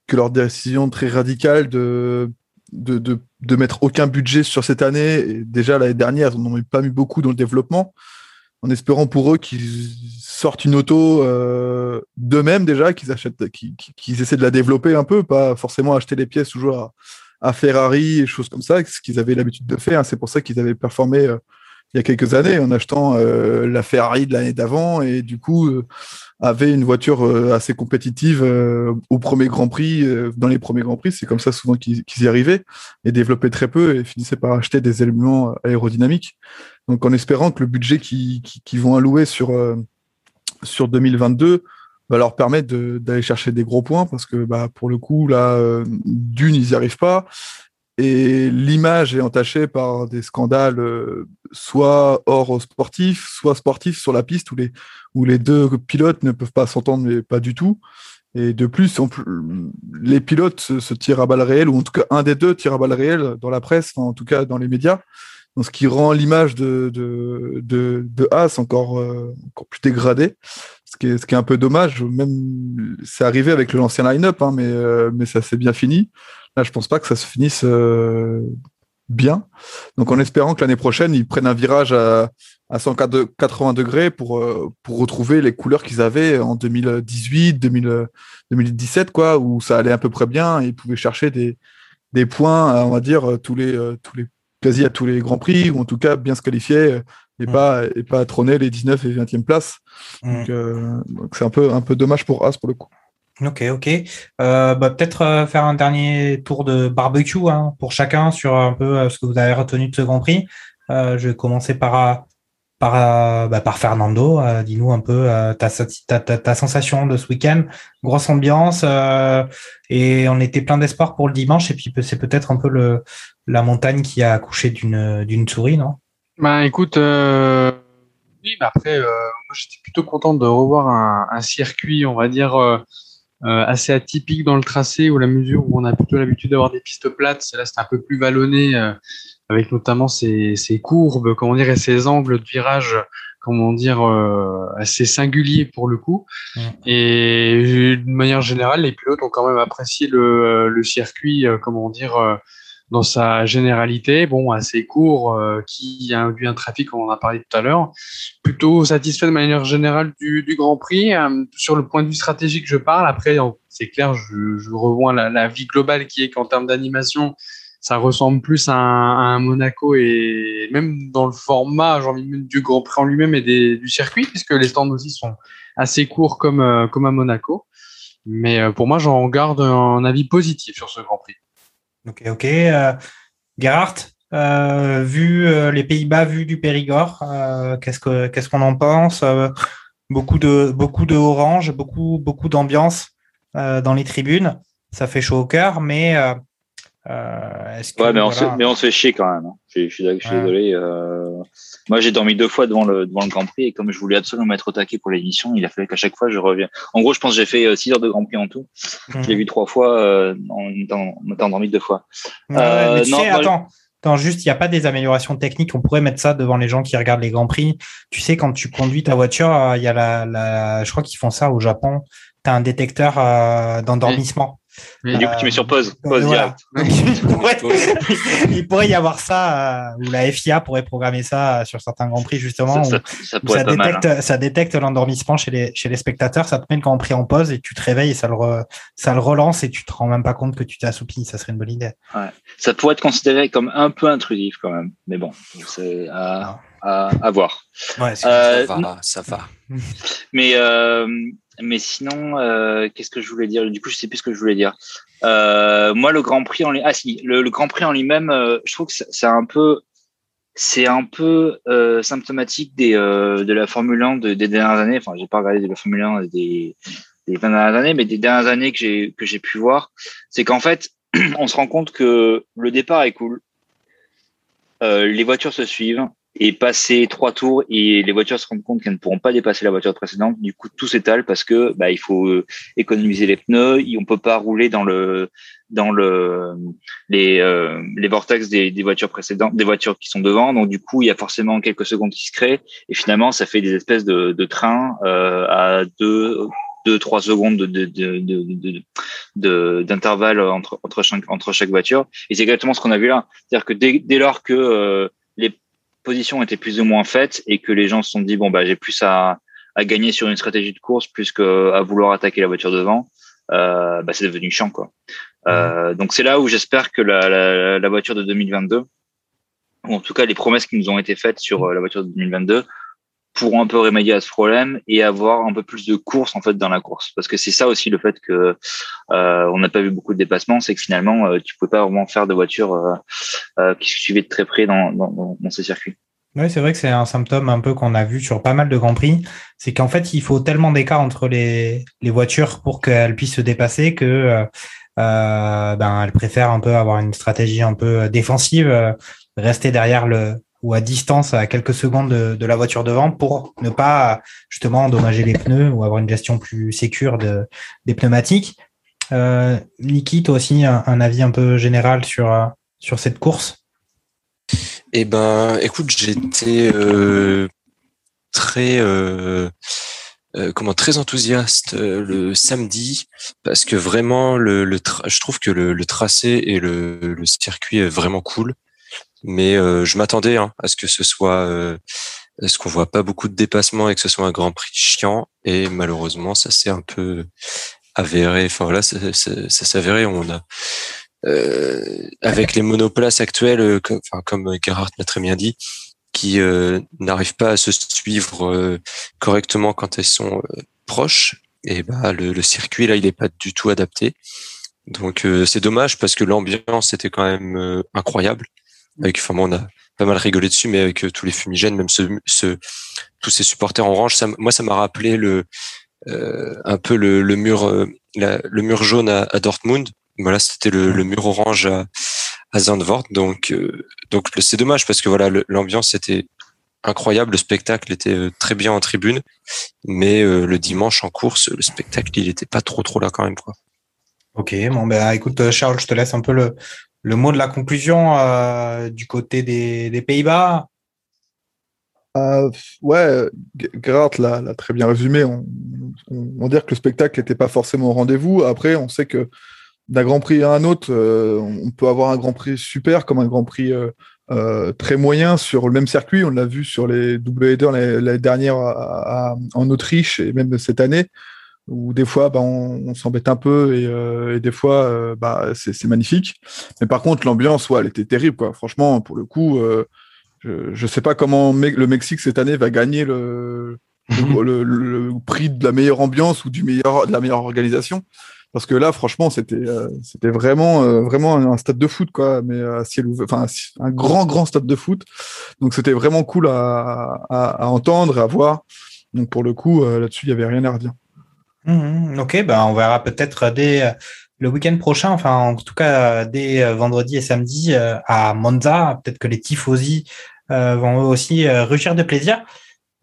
que leur décision très radicale de, de, de, de mettre aucun budget sur cette année, et déjà l'année dernière, ils n'en ont pas mis beaucoup dans le développement, en espérant pour eux qu'ils sortent une auto euh, d'eux-mêmes déjà, qu'ils achètent, qu'ils essaient de la développer un peu, pas forcément acheter les pièces toujours à, Ferrari et choses comme ça, ce qu'ils avaient l'habitude de faire. C'est pour ça qu'ils avaient performé euh, il y a quelques années en achetant euh, la Ferrari de l'année d'avant et du coup avaient une voiture assez compétitive au premier Grand Prix, dans les premiers Grands Prix. C'est comme ça souvent qu'ils y arrivaient et développaient très peu et finissaient par acheter des éléments aérodynamiques. Donc en espérant que le budget qu'ils vont allouer sur, euh, sur 2022 va leur permettre d'aller chercher des gros points parce que bah, pour le coup, là, euh, d'une, ils n'y arrivent pas. Et l'image est entachée par des scandales, euh, soit hors sportif, soit sportifs sur la piste, où les, où les deux pilotes ne peuvent pas s'entendre, mais pas du tout. Et de plus, les pilotes se, tirent à balles réelles, ou en tout cas un des deux tire à balles réelles dans la presse, en tout cas dans les médias ce qui rend l'image de, de, de, de As encore, euh, encore plus dégradée, ce qui, est, un peu dommage. Même c'est arrivé avec l'ancien line-up, hein, mais, euh, mais ça s'est bien fini. Là, je pense pas que ça se finisse euh, bien. Donc, en espérant que l'année prochaine, ils prennent un virage à, à 180 degrés pour, pour retrouver les couleurs qu'ils avaient en 2018, 2017, quoi, où ça allait à peu près bien et ils pouvaient chercher des, des points, on va dire, tous les, tous les, quasi à tous les grands prix, ou en tout cas bien se qualifier et, pas, et pas trôner les 19 et 20e places. Donc, donc c'est un peu, un peu dommage pour As pour le coup. Ok, ok. Euh, bah, Peut-être faire un dernier tour de barbecue hein, pour chacun sur un peu ce que vous avez retenu de ce Grand Prix. Euh, je vais commencer par, par, bah, par Fernando. Dis-nous un peu ta, ta, ta, ta, sensation de ce week-end. Grosse ambiance et on était plein d'espoir pour le dimanche. Et puis c'est peut-être un peu le, la montagne qui a accouché d'une souris, non? Bah écoute, euh, oui, mais après, euh, moi j'étais plutôt content de revoir un, un circuit, on va dire. Euh, assez atypique dans le tracé, où la mesure où on a plutôt l'habitude d'avoir des pistes plates, là c'est un peu plus vallonné, euh, avec notamment ces, ces, courbes, comment dire, et ces angles de virage, comment dire, euh, assez singuliers pour le coup. Et de manière générale, les pilotes ont quand même apprécié le, le circuit, comment dire, dans sa généralité, bon, assez court, euh, qui a eu un trafic, on en a parlé tout à l'heure, plutôt satisfait de manière générale du, du Grand Prix. Euh, sur le point de vue stratégique, je parle. Après, c'est clair, je, je revois la, la, vie globale qui est qu'en termes d'animation, ça ressemble plus à un, à un, Monaco et même dans le format, j'ai envie de du Grand Prix en lui-même et des, du circuit, puisque les stands aussi sont assez courts comme, euh, comme à Monaco. Mais pour moi, j'en garde un avis positif sur ce Grand Prix. Ok, ok. Euh, Gerhard, euh, vu euh, les Pays-Bas, vu du Périgord, euh, qu'est-ce que qu'est-ce qu'on en pense euh, Beaucoup de beaucoup de orange, beaucoup beaucoup d'ambiance dans les tribunes. Ça fait chaud au cœur, mais est-ce que ouais, mais, voilà... on se, mais on se fait chier quand même. Hein. Je, je, je, suis désolé. Moi, j'ai dormi deux fois devant le devant le Grand Prix et comme je voulais absolument mettre au taquet pour l'émission, il a fallu qu'à chaque fois je revienne. En gros, je pense que j'ai fait six heures de Grand Prix en tout. Mmh. Je l'ai vu trois fois euh, en étant, en étant dormi deux fois. Euh, mais tu non, sais, moi, attends. Attends, juste, il n'y a pas des améliorations techniques. On pourrait mettre ça devant les gens qui regardent les Grands Prix. Tu sais, quand tu conduis ta voiture, il y a la, la, je crois qu'ils font ça au Japon. Tu as un détecteur euh, d'endormissement. Et du coup, tu mets sur pause, pause voilà. Il pourrait y avoir ça, euh, ou la FIA pourrait programmer ça sur certains Grands Prix, justement. Ça, détecte, mal, hein. ça détecte l'endormissement chez les, chez les spectateurs, ça te met le Grand Prix en pause et tu te réveilles et ça le, re, ça le relance et tu te rends même pas compte que tu t'es assoupi. Ça serait une bonne idée. Ouais. Ça pourrait être considéré comme un peu intrusif quand même, mais bon, c'est à, à, à, voir. Ouais, euh, ça va, ça va. Mais euh, mais sinon, euh, qu'est-ce que je voulais dire? Du coup, je sais plus ce que je voulais dire. Euh, moi, le Grand Prix en lui... ah si, le, Grand Prix en lui-même, euh, je trouve que c'est un peu, c'est un peu euh, symptomatique des de la Formule 1 de, des dernières années. Enfin, j'ai pas regardé de la Formule 1 des des dernières années, mais des dernières années que j'ai que j'ai pu voir, c'est qu'en fait, on se rend compte que le départ est cool, les voitures se suivent, et passer trois tours et les voitures se rendent compte qu'elles ne pourront pas dépasser la voiture précédente. Du coup, tout s'étale parce que bah, il faut économiser les pneus. Et on peut pas rouler dans le dans le les euh, les vortex des, voitures précédentes, des voitures qui sont devant. Donc du coup, il y a forcément quelques secondes qui se créent et finalement, ça fait des espèces de, de trains euh, à deux deux trois secondes de de de de d'intervalle entre entre chaque entre chaque voiture. Et c'est exactement ce qu'on a vu là. C'est-à-dire que dès, dès lors que euh, les positions étaient plus ou moins faites et que les gens se sont dit bon bah j'ai plus à, à gagner sur une stratégie de course plus qu'à vouloir attaquer la voiture devant, euh, bah c'est devenu chiant quoi. Euh, donc c'est là où j'espère que la, la, la, voiture de 2022, ou en tout cas les promesses qui nous ont été faites sur la voiture de 2022, pourront un peu remédier à ce problème et avoir un peu plus de course en fait dans la course parce que c'est ça aussi le fait que euh, on n'a pas vu beaucoup de dépassements c'est que finalement euh, tu peux pas vraiment faire de voitures euh, euh, qui suivaient de très près dans, dans, ces circuits oui, c'est vrai que c'est un symptôme un peu qu'on a vu sur pas mal de grands prix. C'est qu'en fait, il faut tellement d'écart entre les, les voitures pour qu'elles puissent se dépasser que euh, ben, elles préfèrent un peu avoir une stratégie un peu défensive, rester derrière le, ou à distance à quelques secondes de, la voiture devant pour ne pas justement endommager les pneus ou avoir une gestion plus sécure de, des pneumatiques. Euh, Niki, toi aussi un, avis un peu général sur, sur cette course? Eh ben, écoute, j'étais euh, très euh, comment très enthousiaste le samedi parce que vraiment le, je trouve que le, tracé et le, circuit est vraiment cool mais euh, je m'attendais hein, à ce que ce soit euh, à ce qu'on voit pas beaucoup de dépassements et que ce soit un Grand Prix chiant et malheureusement ça s'est un peu avéré enfin voilà ça, s'est avéré on a avec les monoplaces actuelles, comme, enfin, comme Gerhardt l'a très bien dit, qui n'arrivent pas à se suivre correctement quand elles sont proches, et bah le, le, circuit là, il n'est pas du tout adapté. Donc c'est dommage parce que l'ambiance était quand même incroyable. Avec, enfin, on a pas mal rigolé dessus, mais avec tous les fumigènes, même ce, ce, tous ces supporters orange, ça, moi ça m'a rappelé le euh, un peu le, le mur euh, le mur jaune à, à Dortmund. Voilà, c'était le, le, mur orange à, à Zandvoort. Donc euh, donc c'est dommage parce que voilà l'ambiance était incroyable, le spectacle était euh, très bien en tribune, mais le dimanche en course, le spectacle il était pas trop trop là quand même quoi. Ok, bon ben écoute Charles, je te laisse un peu le, le mot de la conclusion euh, du côté des, Pays-Bas? Euh, ouais, l'a très bien résumé. On, dire que le spectacle n'était pas forcément au rendez-vous. Après, on sait que d'un Grand Prix à un autre, euh, on peut avoir un Grand Prix super comme un Grand Prix euh, très moyen sur le même circuit. On l'a vu sur les double l'année dernière en Autriche et même cette année où des fois bah, on, on s'embête un peu et, euh, et des fois euh, bah, c'est magnifique. Mais par contre, l'ambiance, ouais, elle était terrible. Quoi. Franchement, pour le coup, euh, je ne sais pas comment le Mexique cette année va gagner le, le, le, le, prix de la meilleure ambiance ou du meilleur, de la meilleure organisation. Parce que là, franchement, c'était euh, c'était vraiment euh, vraiment un stade de foot, quoi, mais à ciel ouvert, enfin un grand grand stade de foot. Donc c'était vraiment cool à, à, à entendre, à voir. Donc pour le coup, euh, là-dessus, il y avait rien à redire. Mmh, ok, ben on verra peut-être dès le week-end prochain, enfin en tout cas dès vendredi et samedi à Monza. Peut-être que les tifosi vont eux aussi rugir de plaisir.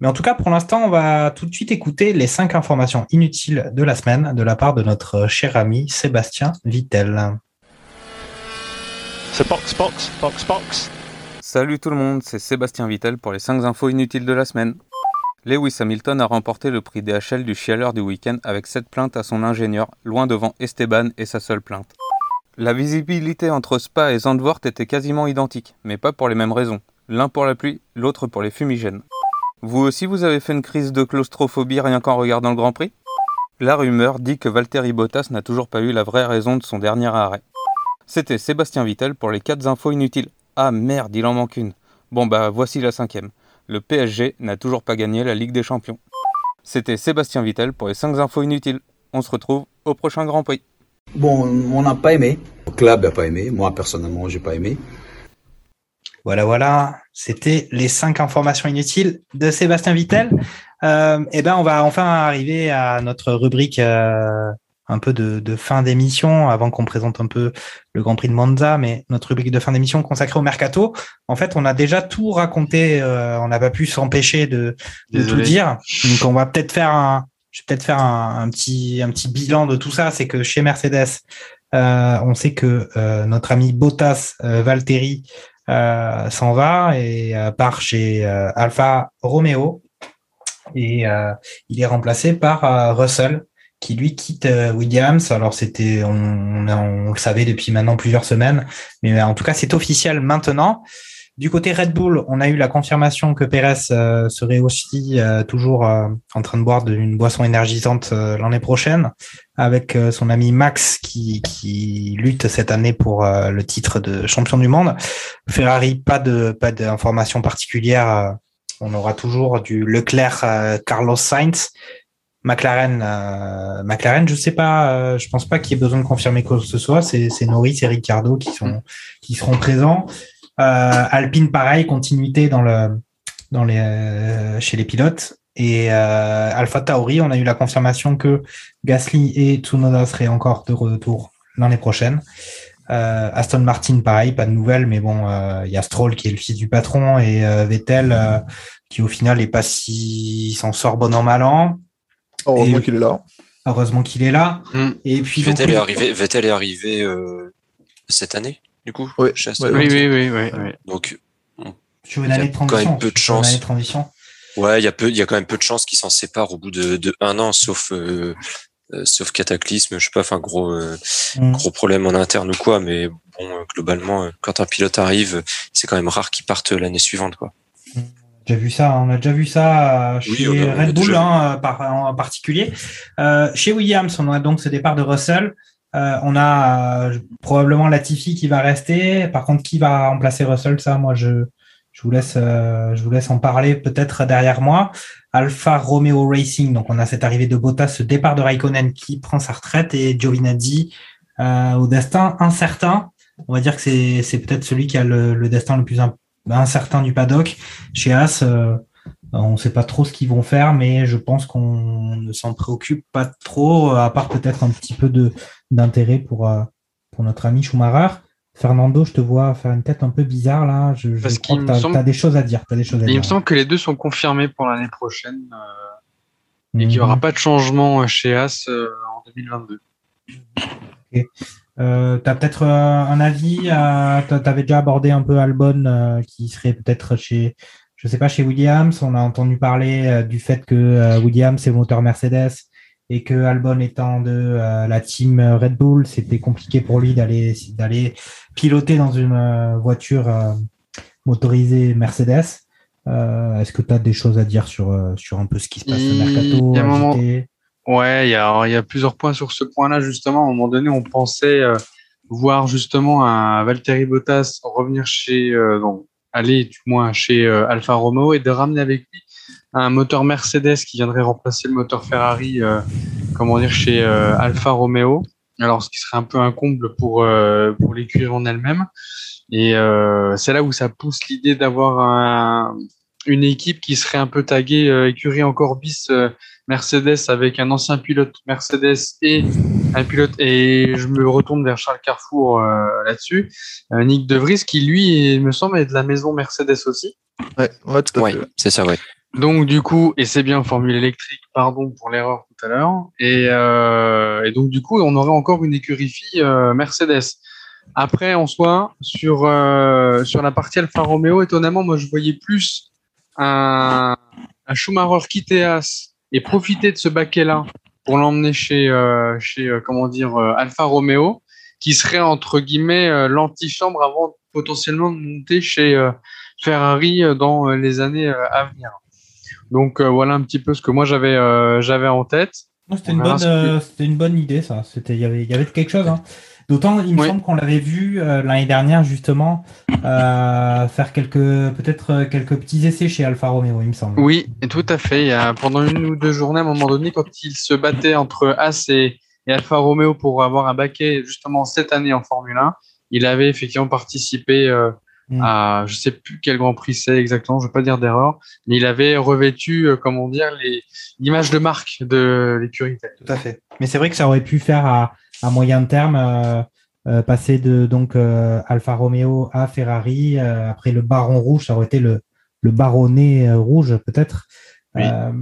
Mais en tout cas, pour l'instant, on va tout de suite écouter les cinq informations inutiles de la semaine de la part de notre cher ami Sébastien Vittel. C'est box, box, box, box. Salut tout le monde, c'est Sébastien Vittel pour les cinq infos inutiles de la semaine. Lewis Hamilton a remporté le prix DHL du chialeur du week-end avec 7 plaintes à son ingénieur, loin devant Esteban et sa seule plainte. La visibilité entre Spa et Zandvoort était quasiment identique, mais pas pour les mêmes raisons. L'un pour la pluie, l'autre pour les fumigènes. Vous aussi vous avez fait une crise de claustrophobie rien qu'en regardant le Grand Prix? La rumeur dit que Valtteri Bottas n'a toujours pas eu la vraie raison de son dernier arrêt. C'était Sébastien Vittel pour les 4 infos inutiles. Ah merde, il en manque une. Bon bah voici la cinquième le PSG n'a toujours pas gagné la Ligue des Champions. C'était Sébastien Vittel pour les 5 infos inutiles. On se retrouve au prochain Grand Prix. Bon, on n'a pas aimé. Le club n'a pas aimé. Moi, personnellement, j'ai pas aimé. Voilà, voilà. C'était les 5 informations inutiles de Sébastien Vittel. Euh, et ben, on va enfin arriver à notre rubrique euh, un peu de, de fin d'émission avant qu'on présente un peu le Grand Prix de Monza, mais notre rubrique de fin d'émission consacrée au mercato. En fait, on a déjà tout raconté. Euh, on n'a pas pu s'empêcher de, de tout dire. Donc, on va peut-être faire un, je vais peut-être faire un, un, petit, un petit bilan de tout ça. C'est que chez Mercedes, euh, on sait que euh, notre ami Bottas euh, Valtteri euh, s'en va et part chez Alfa Romeo et il est remplacé par Russell qui lui quitte euh, Williams. Alors c'était, on, on, on, le savait depuis maintenant plusieurs semaines, mais en tout cas c'est officiel maintenant. Du côté Red Bull, on a eu la confirmation que Perez euh, serait aussi euh, toujours euh, en train de boire une boisson énergisante euh, l'année prochaine, avec euh, son ami Max qui, qui lutte cette année pour le titre de champion du monde. Ferrari, pas de pas d'informations particulières. on aura toujours du Leclerc Carlos Sainz McLaren, euh, McLaren, je sais pas, euh, je pense pas qu'il y ait besoin de confirmer quoi que ce soit. C'est, c'est Norris et Ricardo qui sont qui seront présents. Euh, Alpine, pareil, continuité dans le dans les euh, chez les pilotes. Et euh, Alpha Tauri, on a eu la confirmation que Gasly et Tsunoda seraient encore de retour l'année prochaine. Aston Martin, pareil, pas de nouvelles, mais bon, il y a Stroll qui est le fils du patron et Vettel qui au final est pas si s'en sort bon an mal an. Heureusement qu'il est là. Heureusement qu'il est là. Mm. Et puis Vettel donc, est arrivé. Vettel est arrivé euh, cette année, du coup. Oui, Oui, oui, oui, oui, oui. Donc sur une année de transition. Quand même peu de sur une année chance. de transition. Ouais, il y a peu, il y a quand même peu de chances qu'ils s'en séparent au bout de, de un an, sauf euh, euh, sauf cataclysme, je sais pas, enfin gros euh, Mm. gros problème en interne ou quoi, mais bon, globalement, quand un pilote arrive, c'est quand même rare qu'il parte l'année suivante, quoi. J'ai vu ça, on a déjà vu ça euh, chez a- Red Bull déjà hein, par, en particulier. Euh, chez Williams, on a donc ce départ de Russell. Euh, on a euh, probablement Latifi qui va rester. Par contre, qui va remplacer Russell? Ça, moi, je, je vous laisse, euh, je vous laisse en parler peut-être derrière moi. Alpha Romeo Racing. Donc, on a cette arrivée de Bottas, ce départ de Raikkonen qui prend sa retraite et Giovinazzi euh, au destin incertain. On va dire que c'est, peut-être celui qui a le, le destin le plus in- incertain du paddock. Chez As, euh, on ne sait pas trop ce qu'ils vont faire, mais je pense qu'on ne s'en préoccupe pas trop, à part peut-être un petit peu de, d'intérêt pour, euh, pour notre ami Schumacher. Fernando, je te vois faire une tête un peu bizarre là. Je, je Parce crois que tu semble- as, des choses à dire. T'as des choses à Et il dire. me semble que les deux sont confirmés pour l'année prochaine euh, et qu'il n'y Mhm. aura pas de changement chez As euh, en 2022. Euh, tu as peut-être euh, un avis Tu avais déjà abordé un peu Albon euh, qui serait peut-être chez, je sais pas, chez Williams. On a entendu parler euh, du fait que euh, Williams est moteur Mercedes et que Albon étant de euh, la team Red Bull, c'était compliqué pour lui d'aller d'aller piloter dans une euh, voiture euh, motorisée Mercedes. Euh, Est-ce que tu as des choses à dire sur, euh, sur un peu ce qui se passe au mercato Il y a un moment- agité Ouais, il y a, plusieurs points sur ce point-là, justement. À un moment donné, on pensait euh, voir justement un Valtteri Bottas revenir chez, euh, aller du moins chez euh, Alfa Romeo et de ramener avec lui un moteur Mercedes qui viendrait remplacer le moteur Ferrari, euh, comment dire, chez Alfa Romeo. Alors, ce qui serait un peu un comble pour, pour l'écurie en elle-même. Et c'est là où ça pousse l'idée d'avoir un, une équipe qui serait un peu taguée écurie encore bis Mercedes avec un ancien pilote Mercedes et un pilote et je me retourne vers Charles Carrefour euh, là-dessus. Euh, Nick De Vries qui lui il me semble est de la maison Mercedes aussi. Ouais, ouais, tout à Ouais, fait. c'est ça, ouais. Donc du coup, et c'est bien formule électrique, pardon pour l'erreur tout à l'heure. Et, euh, et donc du coup, on aurait encore une écurie fille euh, Mercedes. Après, en soi, sur euh, sur la partie Alfa Romeo, étonnamment, moi je voyais plus un, un Schumacher quitter As et profiter de ce baquet-là pour l'emmener chez euh, chez euh, comment dire euh, Alfa Romeo, qui serait entre guillemets euh, l'antichambre avant potentiellement de monter chez euh, Ferrari euh, dans les années à venir. Donc euh, voilà un petit peu ce que moi j'avais euh, j'avais en tête. C'était une, bonne, que- euh, c'était une bonne idée, ça. C'était, il y avait, il y avait quelque chose. Hein. D'autant, il me Oui. semble qu'on l'avait vu euh, l'année dernière, justement, euh, faire quelques, peut-être euh, quelques petits essais chez Alfa Romeo, il me semble. Oui, et tout à fait. Il y a, pendant une ou deux journées, à un moment donné, quand il se battait entre As et, et Alfa Romeo pour avoir un baquet justement cette année en Formule 1, il avait effectivement participé euh, Mm. à, je sais plus quel Grand Prix c'est exactement, je veux pas dire d'erreur, mais il avait revêtu, euh, comment dire, les l'image de marque de l'écurie. Tout à fait. Mais c'est vrai que ça aurait pu faire à, à moyen terme euh, euh, passer de donc euh, Alfa Romeo à Ferrari. euh, après le baron rouge, ça aurait été le, le baronnet rouge peut-être. Oui. Euh,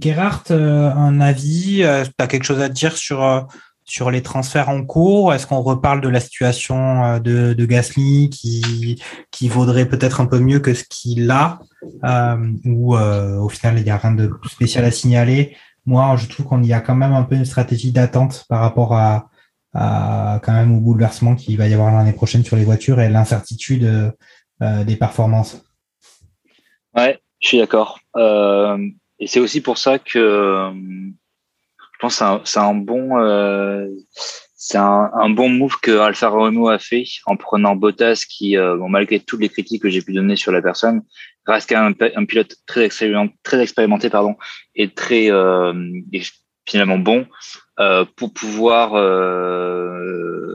Gerhard, euh, un avis Tu as quelque chose à dire sur, euh, sur les transferts en cours? Est-ce qu'on reparle de la situation euh, de, de Gasly qui, qui vaudrait peut-être un peu mieux que ce qu'il a euh, Ou euh, au final, il n'y a rien de spécial à signaler? Moi, je trouve qu'on y a quand même un peu une stratégie d'attente par rapport à, à quand même au bouleversement qu'il va y avoir l'année prochaine sur les voitures et l'incertitude euh, des performances. Ouais, je suis d'accord. Euh, et c'est aussi pour ça que euh, je pense que c'est un, bon, euh, c'est un bon move que Alfa Romeo a fait en prenant Bottas, qui, euh, bon, malgré toutes les critiques que j'ai pu donner sur la personne, reste quand même un, pilote très expérimenté, pardon, et très euh, et finalement bon euh, pour pouvoir euh,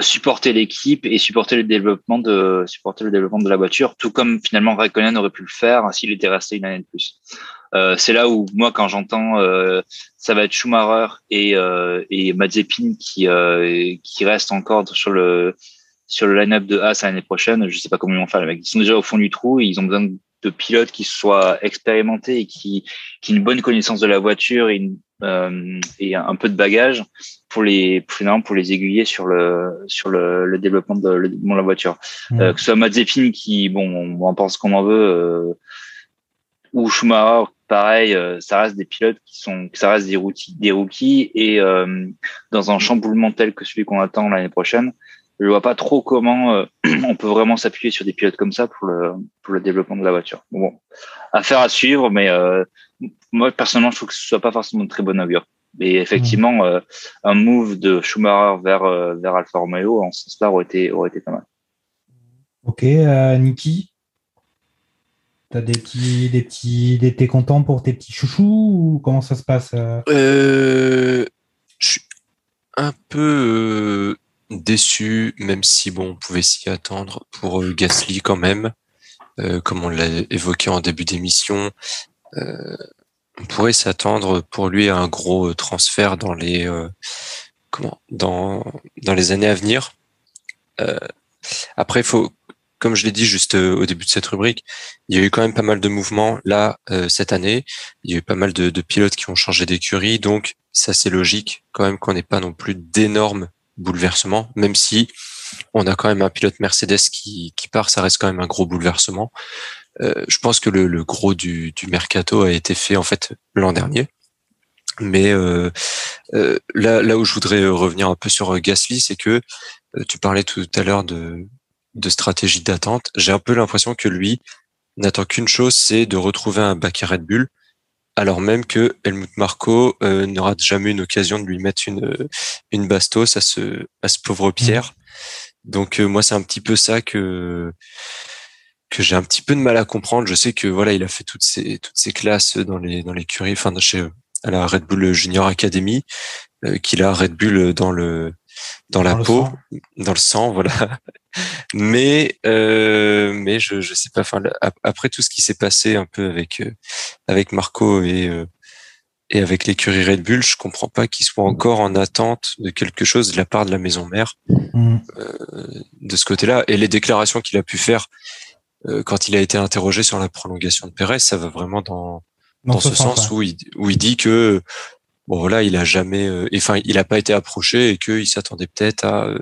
supporter l'équipe et supporter le développement de supporter le développement de la voiture, tout comme finalement Raikkonen aurait pu le faire s'il était resté une année de plus. Euh, c'est là où moi quand j'entends euh, ça va être Schumacher et euh, et Mazepin qui qui restent encore sur le sur le line-up de Haas l'année prochaine, je sais pas comment ils vont faire les mecs. Ils sont déjà au fond du trou et ils ont besoin de pilotes qui soient expérimentés et qui qui aient une bonne connaissance de la voiture et une, euh, et un peu de bagage pour les finalement pour les aiguiller sur le sur le, le développement de, le de la voiture. Mmh. Euh, que ce soit Mazepin qui bon on en pense qu'on en veut euh, ou Schumacher pareil euh, ça reste des pilotes qui sont ça reste des rookies des rookies et euh, dans un chamboulement tel que celui qu'on attend l'année prochaine je vois pas trop comment euh, on peut vraiment s'appuyer sur des pilotes comme ça pour le pour le développement de la voiture. Bon, affaire à suivre, mais euh, moi personnellement, je trouve que ce soit pas forcément de très bon augure. Et effectivement, euh, un move de Schumacher vers, euh, vers Alfa Romeo en ce sens-là aurait été, aurait été pas mal. Ok, euh, Niki T'as des petits, des petits, des, t'es content pour tes petits chouchous ou comment ça se passe euh je suis un peu euh, déçu, même si bon, on pouvait s'y attendre pour euh, Gasly quand même, Euh, comme on l'a évoqué en début d'émission. euh, on pourrait s'attendre pour lui à un gros transfert dans les comment dans dans les années à venir. Après, faut, comme je l'ai dit juste au début de cette rubrique, il y a eu quand même pas mal de mouvements là cette année. Il y a eu pas mal de, de pilotes qui ont changé d'écurie, donc ça c'est logique quand même qu'on n'ait pas non plus d'énormes bouleversements, même si on a quand même un pilote Mercedes qui, qui part, ça reste quand même un gros bouleversement. Euh, je pense que le, le gros du, du mercato a été fait en fait l'an dernier. Mais euh, euh, là, là où je voudrais revenir un peu sur Gasly, c'est que tu parlais tout à l'heure de, de stratégie d'attente. J'ai un peu l'impression que lui n'attend qu'une chose, c'est de retrouver un baquet Red Bull, alors même que Helmut Marko euh, n'aura jamais une occasion de lui mettre une, euh, une bastos à ce, à ce pauvre Pierre. Donc euh, moi, c'est un petit peu ça que que j'ai un petit peu de mal à comprendre. Je sais que voilà, il a fait toutes ces toutes ces classes dans les dans l'écurie, enfin chez à la Red Bull Junior Academy, euh, qu'il a Red Bull dans le dans la Dans peau, sang. dans le sang, voilà. Mais euh, mais je je sais pas. Enfin après tout ce qui s'est passé un peu avec euh, avec Marco et euh, et avec l'écurie Red Bull, je comprends pas qu'il soit encore en attente de quelque chose de la part de la maison mère Mm. de ce côté-là. Et les déclarations qu'il a pu faire euh, quand il a été interrogé sur la prolongation de Pérez, ça va vraiment dans, dans, ce, sens, ouais. où, il, où il dit que bon voilà, il a jamais, euh, enfin, il a pas été approché et qu'il s'attendait peut-être à, euh,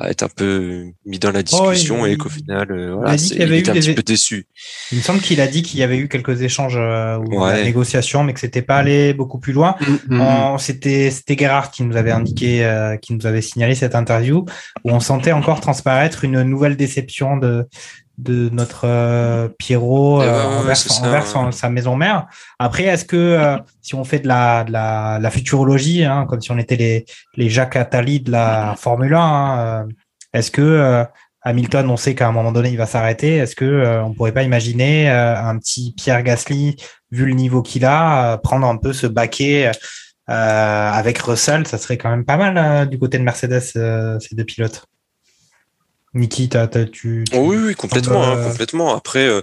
à être un peu mis dans la discussion Oh, il- et qu'au final, euh, a voilà, dit c'est- qu'il y avait il était eu un des- petit peu déçu. Il me semble qu'il a dit qu'il y avait eu quelques échanges euh, ou Ouais. la négociation, mais que c'était pas allé beaucoup plus loin. Mm, On- C'était c'était Gerhard qui nous avait indiqué, euh, qui nous avait signalé cette interview où on sentait encore transparaître une nouvelle déception de de notre euh, Pierrot Eh euh, ouais, envers, c'est ça, envers ouais. son- sa maison mère. Après, est-ce que euh, si on fait de la de la, la futurologie, hein, comme si on était les les Jacques Attali de la Formule 1, hein, euh, est-ce que euh, Hamilton, on sait qu'à un moment donné, il va s'arrêter. Est-ce que euh, on pourrait pas imaginer euh, un petit Pierre Gasly, vu le niveau qu'il a, euh, prendre un peu ce baquet euh, avec Russell Ça serait quand même pas mal euh, du côté de Mercedes, euh, ces deux pilotes. Niki, t'as- t'as- tu, tu- oui, oui, complètement, hein, complètement. Après, euh,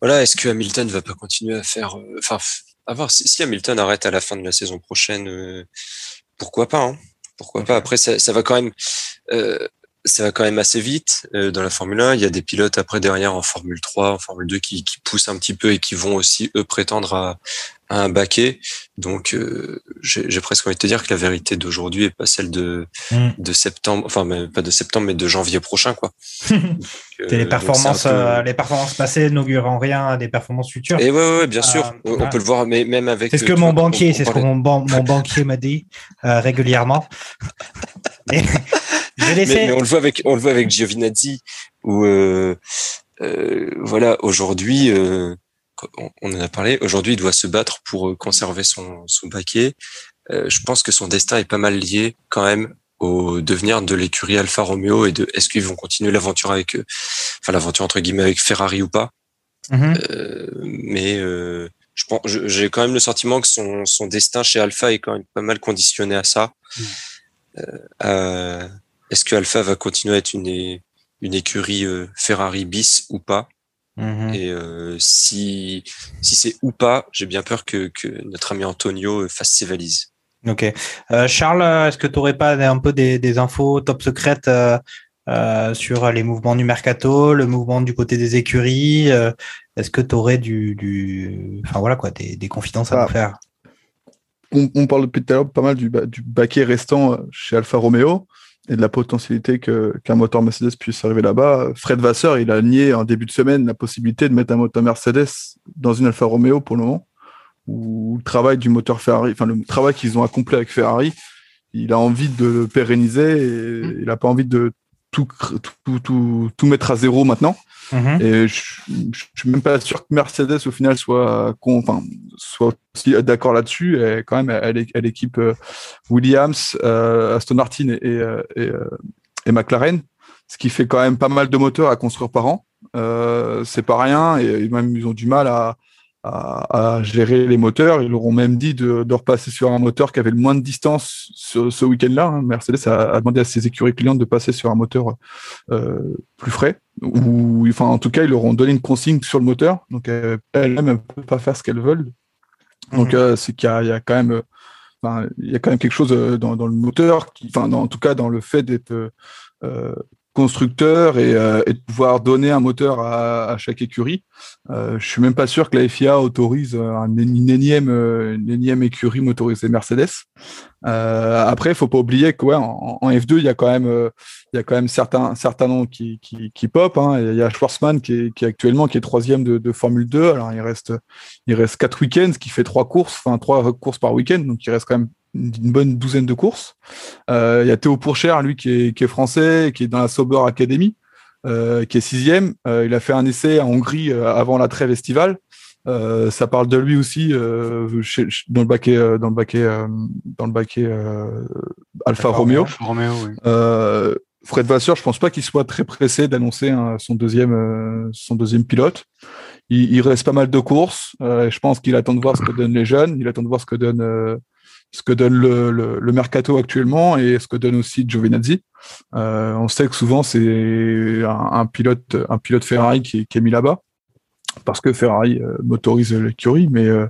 voilà, est-ce que Hamilton va pas continuer à faire, euh, enfin, à voir si, si Hamilton arrête à la fin de la saison prochaine, euh, pourquoi pas, hein, pourquoi pas. Après, ça, ça va quand même, euh, ça va quand même assez vite euh, dans la Formule 1. Il y a des pilotes après derrière en Formule 3, en Formule 2 qui, qui poussent un petit peu et qui vont aussi eux prétendre à, à un baquet. Donc, euh, j'ai presque envie de te dire que la vérité d'aujourd'hui est pas celle de Mm. de septembre, enfin mais pas de septembre, mais de janvier prochain, quoi. C'est les Euh, donc performances, peu- les performances passées n'augurent en rien à des performances futures. Et ouais, ouais, ouais, bien sûr. On, ouais. peut le voir, mais même avec. C'est ce que mon banquier, c'est ce que mon, ban- mon banquier m'a dit régulièrement. Et je mais, on le voit avec, on le voit avec Giovinazzi, où euh, euh, voilà, aujourd'hui, euh, on, on en a parlé. Aujourd'hui, il doit se battre pour euh, conserver son son baquet. Euh, je pense que son destin est pas mal lié quand même au devenir de l'écurie Alfa Romeo et de est-ce qu'ils vont continuer l'aventure avec, euh, enfin l'aventure entre guillemets avec Ferrari ou pas. Mhm. Euh, mais euh, je pense, j'ai quand même le sentiment que son, son destin chez Alpha est quand même pas mal conditionné à ça. Euh, à- Est-ce que Alpha va continuer à être une, une écurie euh, Ferrari bis ou pas? Mhm. Et euh, si si c'est ou pas, j'ai bien peur que, que notre ami Antonio euh, fasse ses valises. Ok. Euh, Charles, est-ce que tu n'aurais pas un peu des, des infos top secrètes euh, euh, sur les mouvements du mercato, le mouvement du côté des écuries euh, Est-ce que tu aurais du, du, enfin voilà quoi, des, des confidences à Ah. nous faire? On, on parle depuis tout à l'heure pas mal du, du baquet restant chez Alfa Romeo et de la potentialité que- qu'un moteur Mercedes puisse arriver là-bas. Fred Vasseur, il a nié en début de semaine la possibilité de mettre un moteur Mercedes dans une Alfa Romeo pour le moment, où le travail du moteur Ferrari, enfin le travail qu'ils ont accompli avec Ferrari, il a envie de le pérenniser et il n'a pas envie de tout, tout, tout, tout mettre à zéro maintenant. Mhm. Et je, je, suis même pas sûr que Mercedes au final soit, d'accord là-dessus. Et quand même, elle, équipe Williams, Aston Martin et, et, McLaren, ce qui fait quand même pas mal de moteurs à construire par an. c'est pas rien et même ils ont du mal à, gérer les moteurs. Ils leur ont même dit de, de, repasser sur un moteur qui avait le moins de distance ce, week-end-là. Hein. Mercedes a, demandé à ses écuries clientes de passer sur un moteur euh, plus frais. Ou, enfin, en tout cas, ils leur ont donné une consigne sur le moteur. Donc, euh, elles-mêmes ne peuvent pas faire ce qu'elles veulent. Donc, mmh. euh, c'est qu'il y, y, a quand même, enfin, il y a quand même quelque chose euh, dans, dans le moteur, qui, enfin, dans, en tout cas, dans le fait d'être euh, constructeur et, euh, et, de pouvoir donner un moteur à, à chaque écurie. Euh, je suis même pas sûr que la FIA autorise un, une, énième, une énième écurie motorisée Mercedes. Euh, après, il faut pas oublier que ouais, en, en, F2, il y a quand même, euh, il y a quand même certains, certains noms qui, qui, qui pop. Hein. Il y a Schwarzman qui est, qui est actuellement qui est troisième de, de, Formule 2. Alors il reste, il reste quatre week-ends, ce qui fait trois courses, enfin trois courses par week-end, donc il reste quand même une bonne douzaine de courses. Euh, il y a Théo Pourchère, lui, qui est, qui est, français, qui est dans la Sauber Academy, euh, qui est sixième. Euh, il a fait un essai en Hongrie euh, avant la trêve estivale. Euh, ça parle de lui aussi chez, dans le baquet, dans le baquet, dans le baquet Alfa Romeo. Alfa Romeo oui. Fred Vasseur, je pense pas qu'il soit très pressé d'annoncer hein, son deuxième, son deuxième pilote. Il, il, reste pas mal de courses. je pense qu'il attend de voir ce que donnent les jeunes. Il attend de voir ce que donne ce que donne le, le, le, mercato actuellement et ce que donne aussi Giovinazzi. Euh, on sait que souvent c'est un, un, pilote, un pilote Ferrari qui, qui est mis là-bas parce que Ferrari euh, motorise l'écurie, mais euh,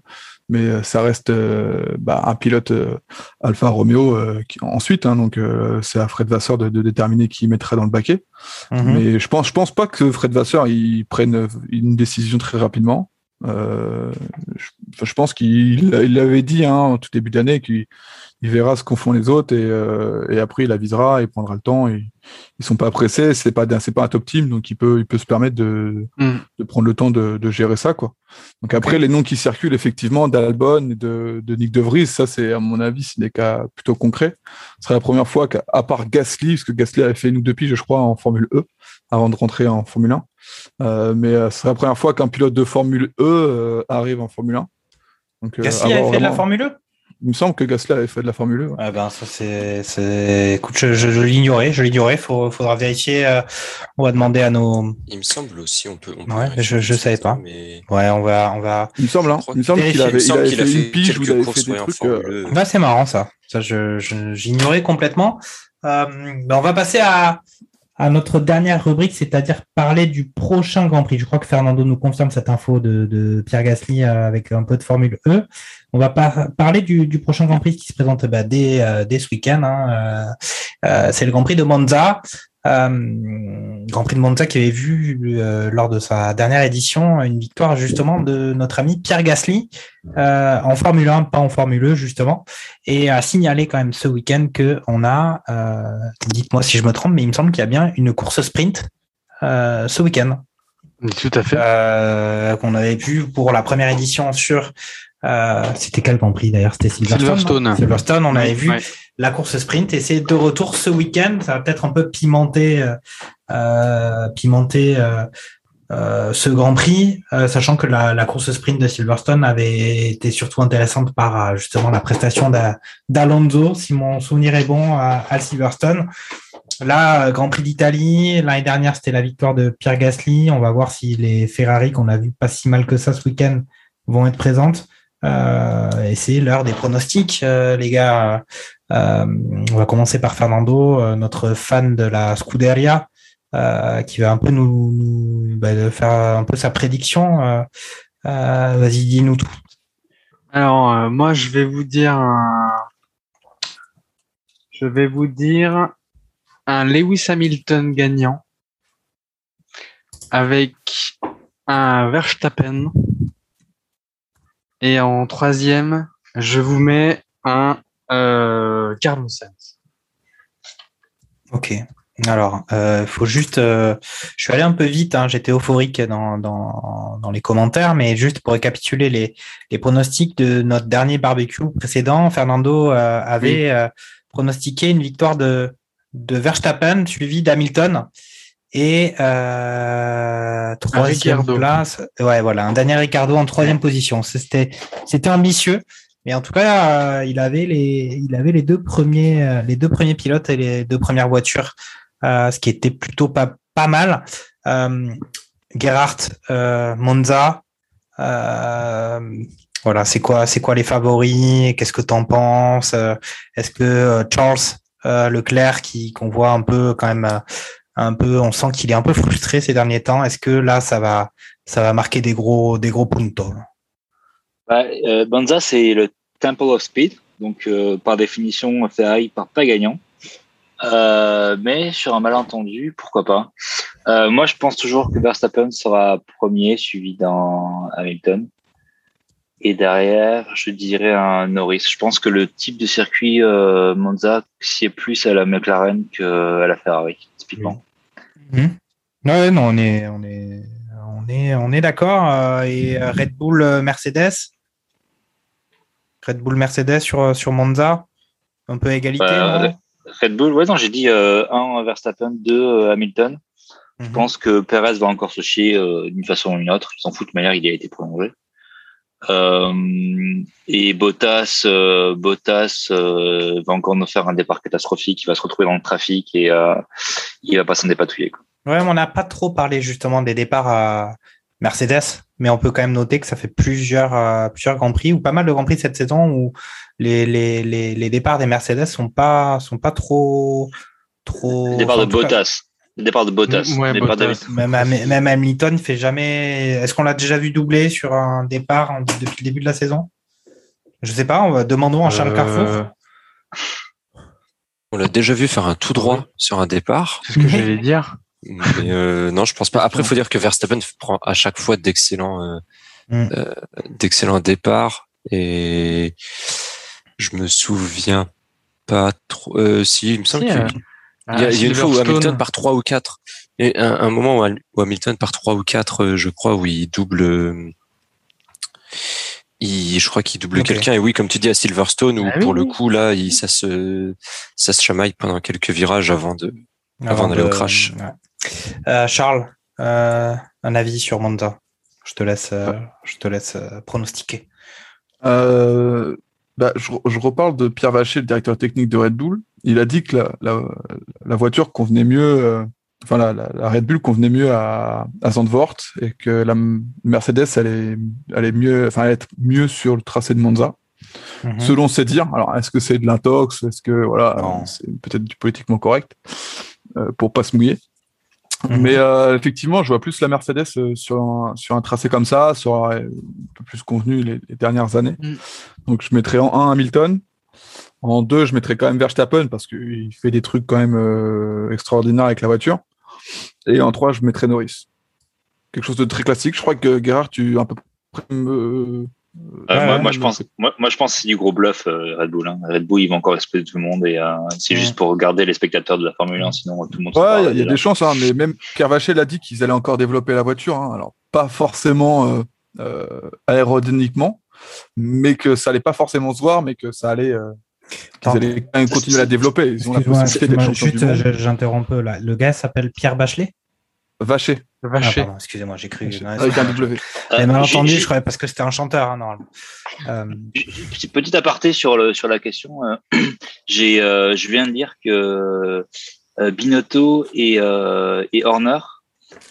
mais ça reste euh, bah, un pilote euh, Alfa Romeo qui, ensuite. Hein, donc c'est à Fred Vasseur de, de, déterminer qui mettrait dans le baquet. Mm -hmm. Mais je pense je pense pas que Fred Vasseur il prenne une décision très rapidement. Euh, je, je, pense qu'il l'avait dit hein, en tout début d'année qu'il verra ce qu'en font les autres et, euh, et, après il avisera et prendra le temps. Et, ils sont pas pressés, c'est pas c'est pas un top team donc il peut il peut se permettre de, mm. de prendre le temps de, de, gérer ça quoi. Donc après les noms qui circulent effectivement d'Albon et de, de Nick De Vries, ça c'est à mon avis c'est des cas plutôt concrets. Ce serait la première fois qu'à part Gasly, parce que Gasly avait fait une ou deux piges je crois en Formule E avant de rentrer en Formule 1. Euh, mais euh, ce serait la première fois qu'un pilote de Formule E euh, arrive en Formule 1. Donc, Gasly avait fait vraiment... de la Formule E il me semble que Gasly avait fait de la Formule 1. Ah ben, ça, c'est, écoute, je, je, je l'ignorais, je l'ignorais. Faut, faudra vérifier. Euh, on va demander à nos. Il me semble aussi, on peut. On ouais, je, je savais pas. Mais... Ouais, on va, on va. Il me semble, hein. Il me semble qu'il avait, il avait, il fait, fait une pige, vous avez fait des trucs. Euh... Bah, c'est marrant, ça. Ça, je, je, j'ignorais complètement. Euh, ben, on va passer à, à notre dernière rubrique, c'est-à-dire parler du prochain Grand Prix. Je crois que Fernando nous confirme cette info de, de Pierre Gasly euh, avec un peu de Formule E. On va par parler du, du, prochain Grand Prix qui se présente bah, dès, euh, dès ce week-end. Hein. Euh, c'est le Grand Prix de Monza. Euh, Grand Prix de Monza qui avait vu euh, lors de sa dernière édition une victoire justement de notre ami Pierre Gasly euh, en Formule 1, pas en Formule E justement, et a signalé quand même ce week-end que on a, dites-moi si je me trompe, mais il me semble qu'il y a bien une course sprint ce week-end. Tout à fait. qu'on avait vu pour la première édition sur euh, c'était quel Grand Prix d'ailleurs? C'était Silverstone. Silverstone. Silverstone. On avait vu ouais. la course sprint et c'est de retour ce week-end. Ça va peut-être un peu pimenter, euh, pimenter euh, euh, ce Grand Prix, euh, sachant que la, la, course sprint de Silverstone avait été surtout intéressante par justement la prestation d'Alonso, si mon souvenir est bon, à, à Silverstone. Là, Grand Prix d'Italie, l'année dernière, c'était la victoire de Pierre Gasly. On va voir si les Ferrari, qu'on a vu pas si mal que ça ce week-end, vont être présentes. Euh, et c'est l'heure des pronostics, euh, les gars. Euh, on va commencer par Fernando, notre fan de la Scuderia, qui va un peu nous, bah, faire un peu sa prédiction. Vas-y, dis-nous tout. Alors, moi, je vais vous dire je vais vous dire un Lewis Hamilton gagnant avec un Verstappen et en troisième, je vous mets un euh, Carlos Sainz. Ok. Alors, il euh, faut juste. Euh, je suis allé un peu vite. Hein, J'étais euphorique dans, dans, dans, les commentaires, mais juste pour récapituler les, les pronostics de notre dernier barbecue précédent, Fernando euh, avait oui. pronostiqué une victoire de, de Verstappen suivi d'Hamilton Et euh, troisième place, ouais, voilà, un Daniel Ricciardo en troisième position. C'était, c'était ambitieux, mais en tout cas, euh, il avait les, il avait les deux premiers, euh, les deux premiers pilotes et les deux premières voitures, euh, ce qui était plutôt pas, pas mal. Gerhardt, Monza, euh, voilà, c'est quoi, c'est quoi les favoris? Qu'est-ce que t'en penses? Est-ce que Charles Leclerc, qui qu'on voit un peu quand même, on sent qu'il est un peu frustré ces derniers temps. Est-ce que là, ça va, ça va marquer des gros, des gros puntos? Bah, euh, c'est le Temple of Speed. Donc, euh, par définition, Ferrari part pas gagnant. Euh, mais sur un malentendu, pourquoi pas. Moi, je pense toujours que Verstappen sera premier, suivi dans Hamilton. Et derrière, je dirais un Norris. Je pense que le type de circuit Monza est plus à la McLaren qu'à la Ferrari, typiquement. Mhm. Ouais, non, on est, on est, on est, on est d'accord. euh, et euh, Red Bull, euh, Mercedes, Red Bull, Mercedes sur sur Monza, un peu égalité. Euh, non Red Bull, ouais, non, j'ai dit euh, un Verstappen, deux euh, Hamilton. Je Mhm. pense que Perez va encore se chier euh, d'une façon ou d'une autre. Ils s'en foutent, de manière, il a été prolongé. Euh, et Bottas, euh, Bottas euh, va encore nous faire un départ catastrophique. Il va se retrouver dans le trafic et il va pas s'en dépatouiller. Quoi. Ouais, on n'a pas trop parlé justement des départs à Mercedes, mais on peut quand même noter que ça fait plusieurs, plusieurs grands prix ou pas mal de grands prix cette saison où les, les, les, les départs des Mercedes sont pas, sont pas trop, trop. Le départ enfin, de cas, Bottas. Le départ de Bottas. Ouais, Le départ de- Bottas. Même, même Hamilton fait jamais. Est-ce qu'on l'a déjà vu doubler sur un départ en- depuis le début de la saison? Je sais pas. On va demandons à Charles Euh, Carrefour. On l'a déjà vu faire un tout droit sur un départ. C'est ce que j'allais dire. Mais euh, non, je pense pas. Après, il faut dire que Verstappen prend à chaque fois d'excellents, euh, Mm. euh, d'excellents départs. Et je me souviens pas trop. Euh, si, il me semble Si, qu'il euh, il y a, il y a une fois où. Hamilton par 3 ou 4. Et un, un moment où, Hamilton par 3 ou 4, je crois, où il double. euh, Il, je crois qu'il double Ok. quelqu'un. Et oui, comme tu dis à Silverstone, où Ah pour oui, le coup, là, il, ça se, ça se chamaille pendant quelques virages avant de, avant d'aller au crash. ouais. Euh, Charles, euh, un avis sur Monza. Je te laisse, euh, je te laisse euh, pronostiquer. Euh, bah, je, je reparle de Pierre Vacher, le directeur technique de Red Bull. Il a dit que la, la, la voiture convenait mieux, euh, enfin la, la, Red Bull convenait mieux à, à Zandvoort et que la Mercedes allait, allait mieux, enfin allait être mieux sur le tracé de Monza, Mhm. selon ses dires. Alors est-ce que c'est de l'intox, est-ce que voilà, c'est peut-être du politiquement correct euh, pour pas se mouiller? Mais euh, effectivement, je vois plus la Mercedes euh, sur un, sur un tracé comme ça, aurait un peu plus convenu les, les dernières années. Mm. Donc je mettrais en 1 Hamilton. En 2, je mettrais quand même Verstappen parce qu'il fait des trucs quand même euh, extraordinaires avec la voiture. Et en 3, je mettrais Norris. Quelque chose de très classique. Je crois que Gerhard, tu un peu près me- Euh, Ouais, moi, ouais, moi, je pense, moi, moi, je pense que c'est du gros bluff, euh, Red Bull. hein. Red Bull, ils vont encore exploser tout le monde et euh, c'est Ouais. juste pour regarder les spectateurs de la Formule 1, sinon tout le monde se Ouais, il y a- y, des chances, hein, mais même Pierre Vachel a dit qu'ils allaient encore développer la voiture. hein. Alors, pas forcément euh, euh, aérodynamiquement, mais que ça allait pas forcément se voir, mais que ça allait. euh, allaient continuer à la développer. Ils ont la possibilité j'interromps peu là. Le gars s'appelle Pierre Bachelet? Vacher, Ah, Vaché. pardon, excusez-moi, j'ai cru. Avec un W. Euh, mal entendu, je croyais parce que c'était un chanteur, hein, normalement. Euh, Petit, aparté sur le sur la question. euh, j'ai euh, je viens de dire que euh, Binotto et euh, et Horner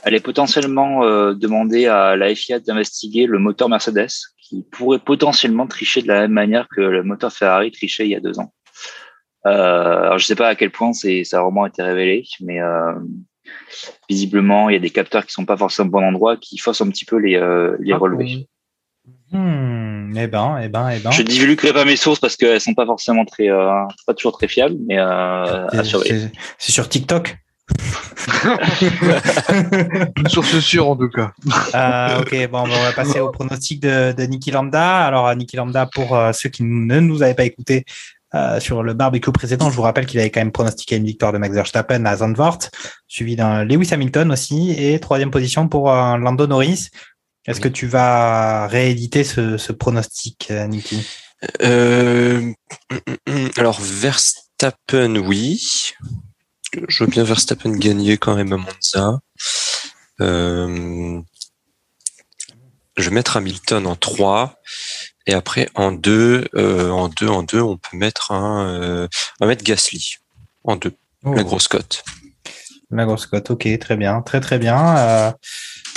allaient potentiellement euh, demander à la FIA d'investiguer le moteur Mercedes qui pourrait potentiellement tricher de la même manière que le moteur Ferrari trichait il y a deux ans. Euh, alors je sais pas à quel point c'est ça a vraiment été révélé, mais euh, visiblement il y a des capteurs qui sont pas forcément au bon endroit qui forcent un petit peu les euh, les Ah, relevés. hmm, eh ben, eh ben, eh ben. Je divulguerai pas mes sources parce qu'elles sont pas forcément très, euh, pas toujours très fiables, mais euh, à C'est- surveiller. c'est- C'est sur TikTok Une source sûre en tout cas. Euh, ok, bon, ben, on va passer au pronostic de, de Niki Lambda. Alors, euh, Niki Lambda, pour euh, ceux qui ne nous avaient pas écouté euh, sur le barbecue précédent, je vous rappelle qu'il avait quand même pronostiqué une victoire de Max Verstappen à Zandvoort, suivi d'un Lewis Hamilton aussi, et troisième position pour euh, Lando Norris. Est-ce que tu vas rééditer ce, ce pronostic, euh, Niki? Euh, alors Verstappen, oui. je veux bien Verstappen gagner quand même à Monza. Euh, je vais mettre Hamilton en 3. Et après, en 2, euh, en 2, en 2, on peut mettre un, euh, on va mettre Gasly en 2. Oh. La grosse cote. La grosse cote, ok, très bien, très très bien.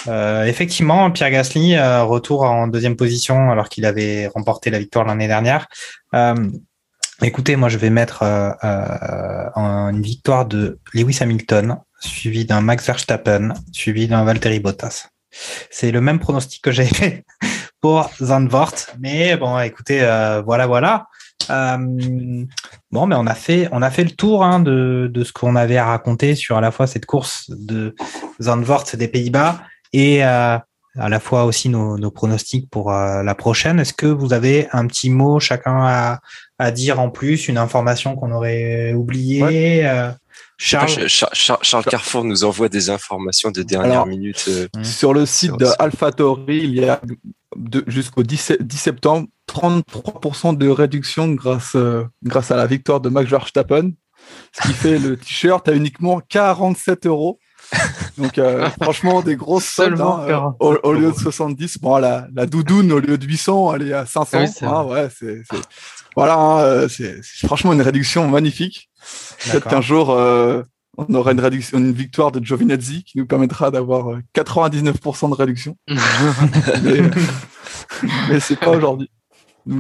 Euh, effectivement, Pierre Gasly, retour en deuxième position alors qu'il avait remporté la victoire l'année dernière. Écoutez, moi je vais mettre une victoire de Lewis Hamilton, suivi d'un Max Verstappen, suivi d'un Valtteri Bottas. C'est le même pronostic que j'avais fait pour Zandvoort, mais bon, écoutez, euh, voilà, voilà. Euh, bon, mais on a fait, on a fait le tour hein, de, de ce qu'on avait à raconter sur à la fois cette course de Zandvoort des Pays-Bas et euh, à la fois aussi nos, nos pronostics pour euh, la prochaine. Est-ce que vous avez un petit mot chacun à, à dire en plus, une information qu'on aurait oubliée euh, Charles, Char- Char- Charles Carrefour nous envoie des informations de dernière Alors, minute. euh, Sur le site de AlphaTauri, il y a jusqu'au 10, 10 septembre 33% de réduction grâce, euh, grâce à la victoire de Max Verstappen. Ce qui fait le t-shirt à uniquement 47 euros. Donc, euh, franchement, des grosses soldes. Hein, 47 au, au lieu de euros. 70. Bon, la, la doudoune, au lieu de 800, elle est à 500. Oui, c'est Ah, ouais, c'est, voilà, hein, euh, c'est, franchement une réduction magnifique. Peut-être qu'un jour, euh, on aura une réduction, une victoire de Giovinazzi qui nous permettra d'avoir euh, 99% de réduction. mais, mais c'est pas aujourd'hui.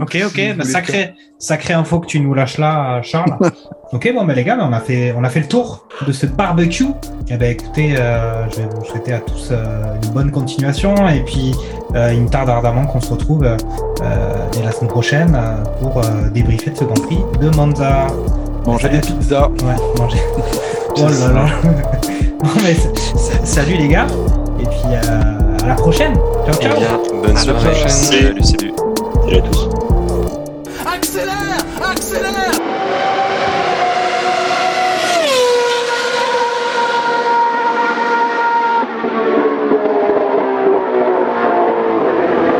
Ok, si ok, bah, sacré, sacré info que tu nous lâches là, Charles. ok, bon, bah, les gars, bah, on a fait, on a fait le tour de ce barbecue. Et ben, écoutez, euh, je vais vous souhaiter à tous euh, une bonne continuation et puis euh, il me tarde ardemment qu'on se retrouve euh, euh, dès la semaine prochaine euh, pour euh, débriefer de ce Grand Prix de Monza. Manger des pizzas. Ouais, manger. oh là là. non, mais salut les gars et puis euh, à la prochaine. Ciao, Eh ciao. bien, bonne À la soirée. prochaine. Salut, salut. Salut à tous. Accélère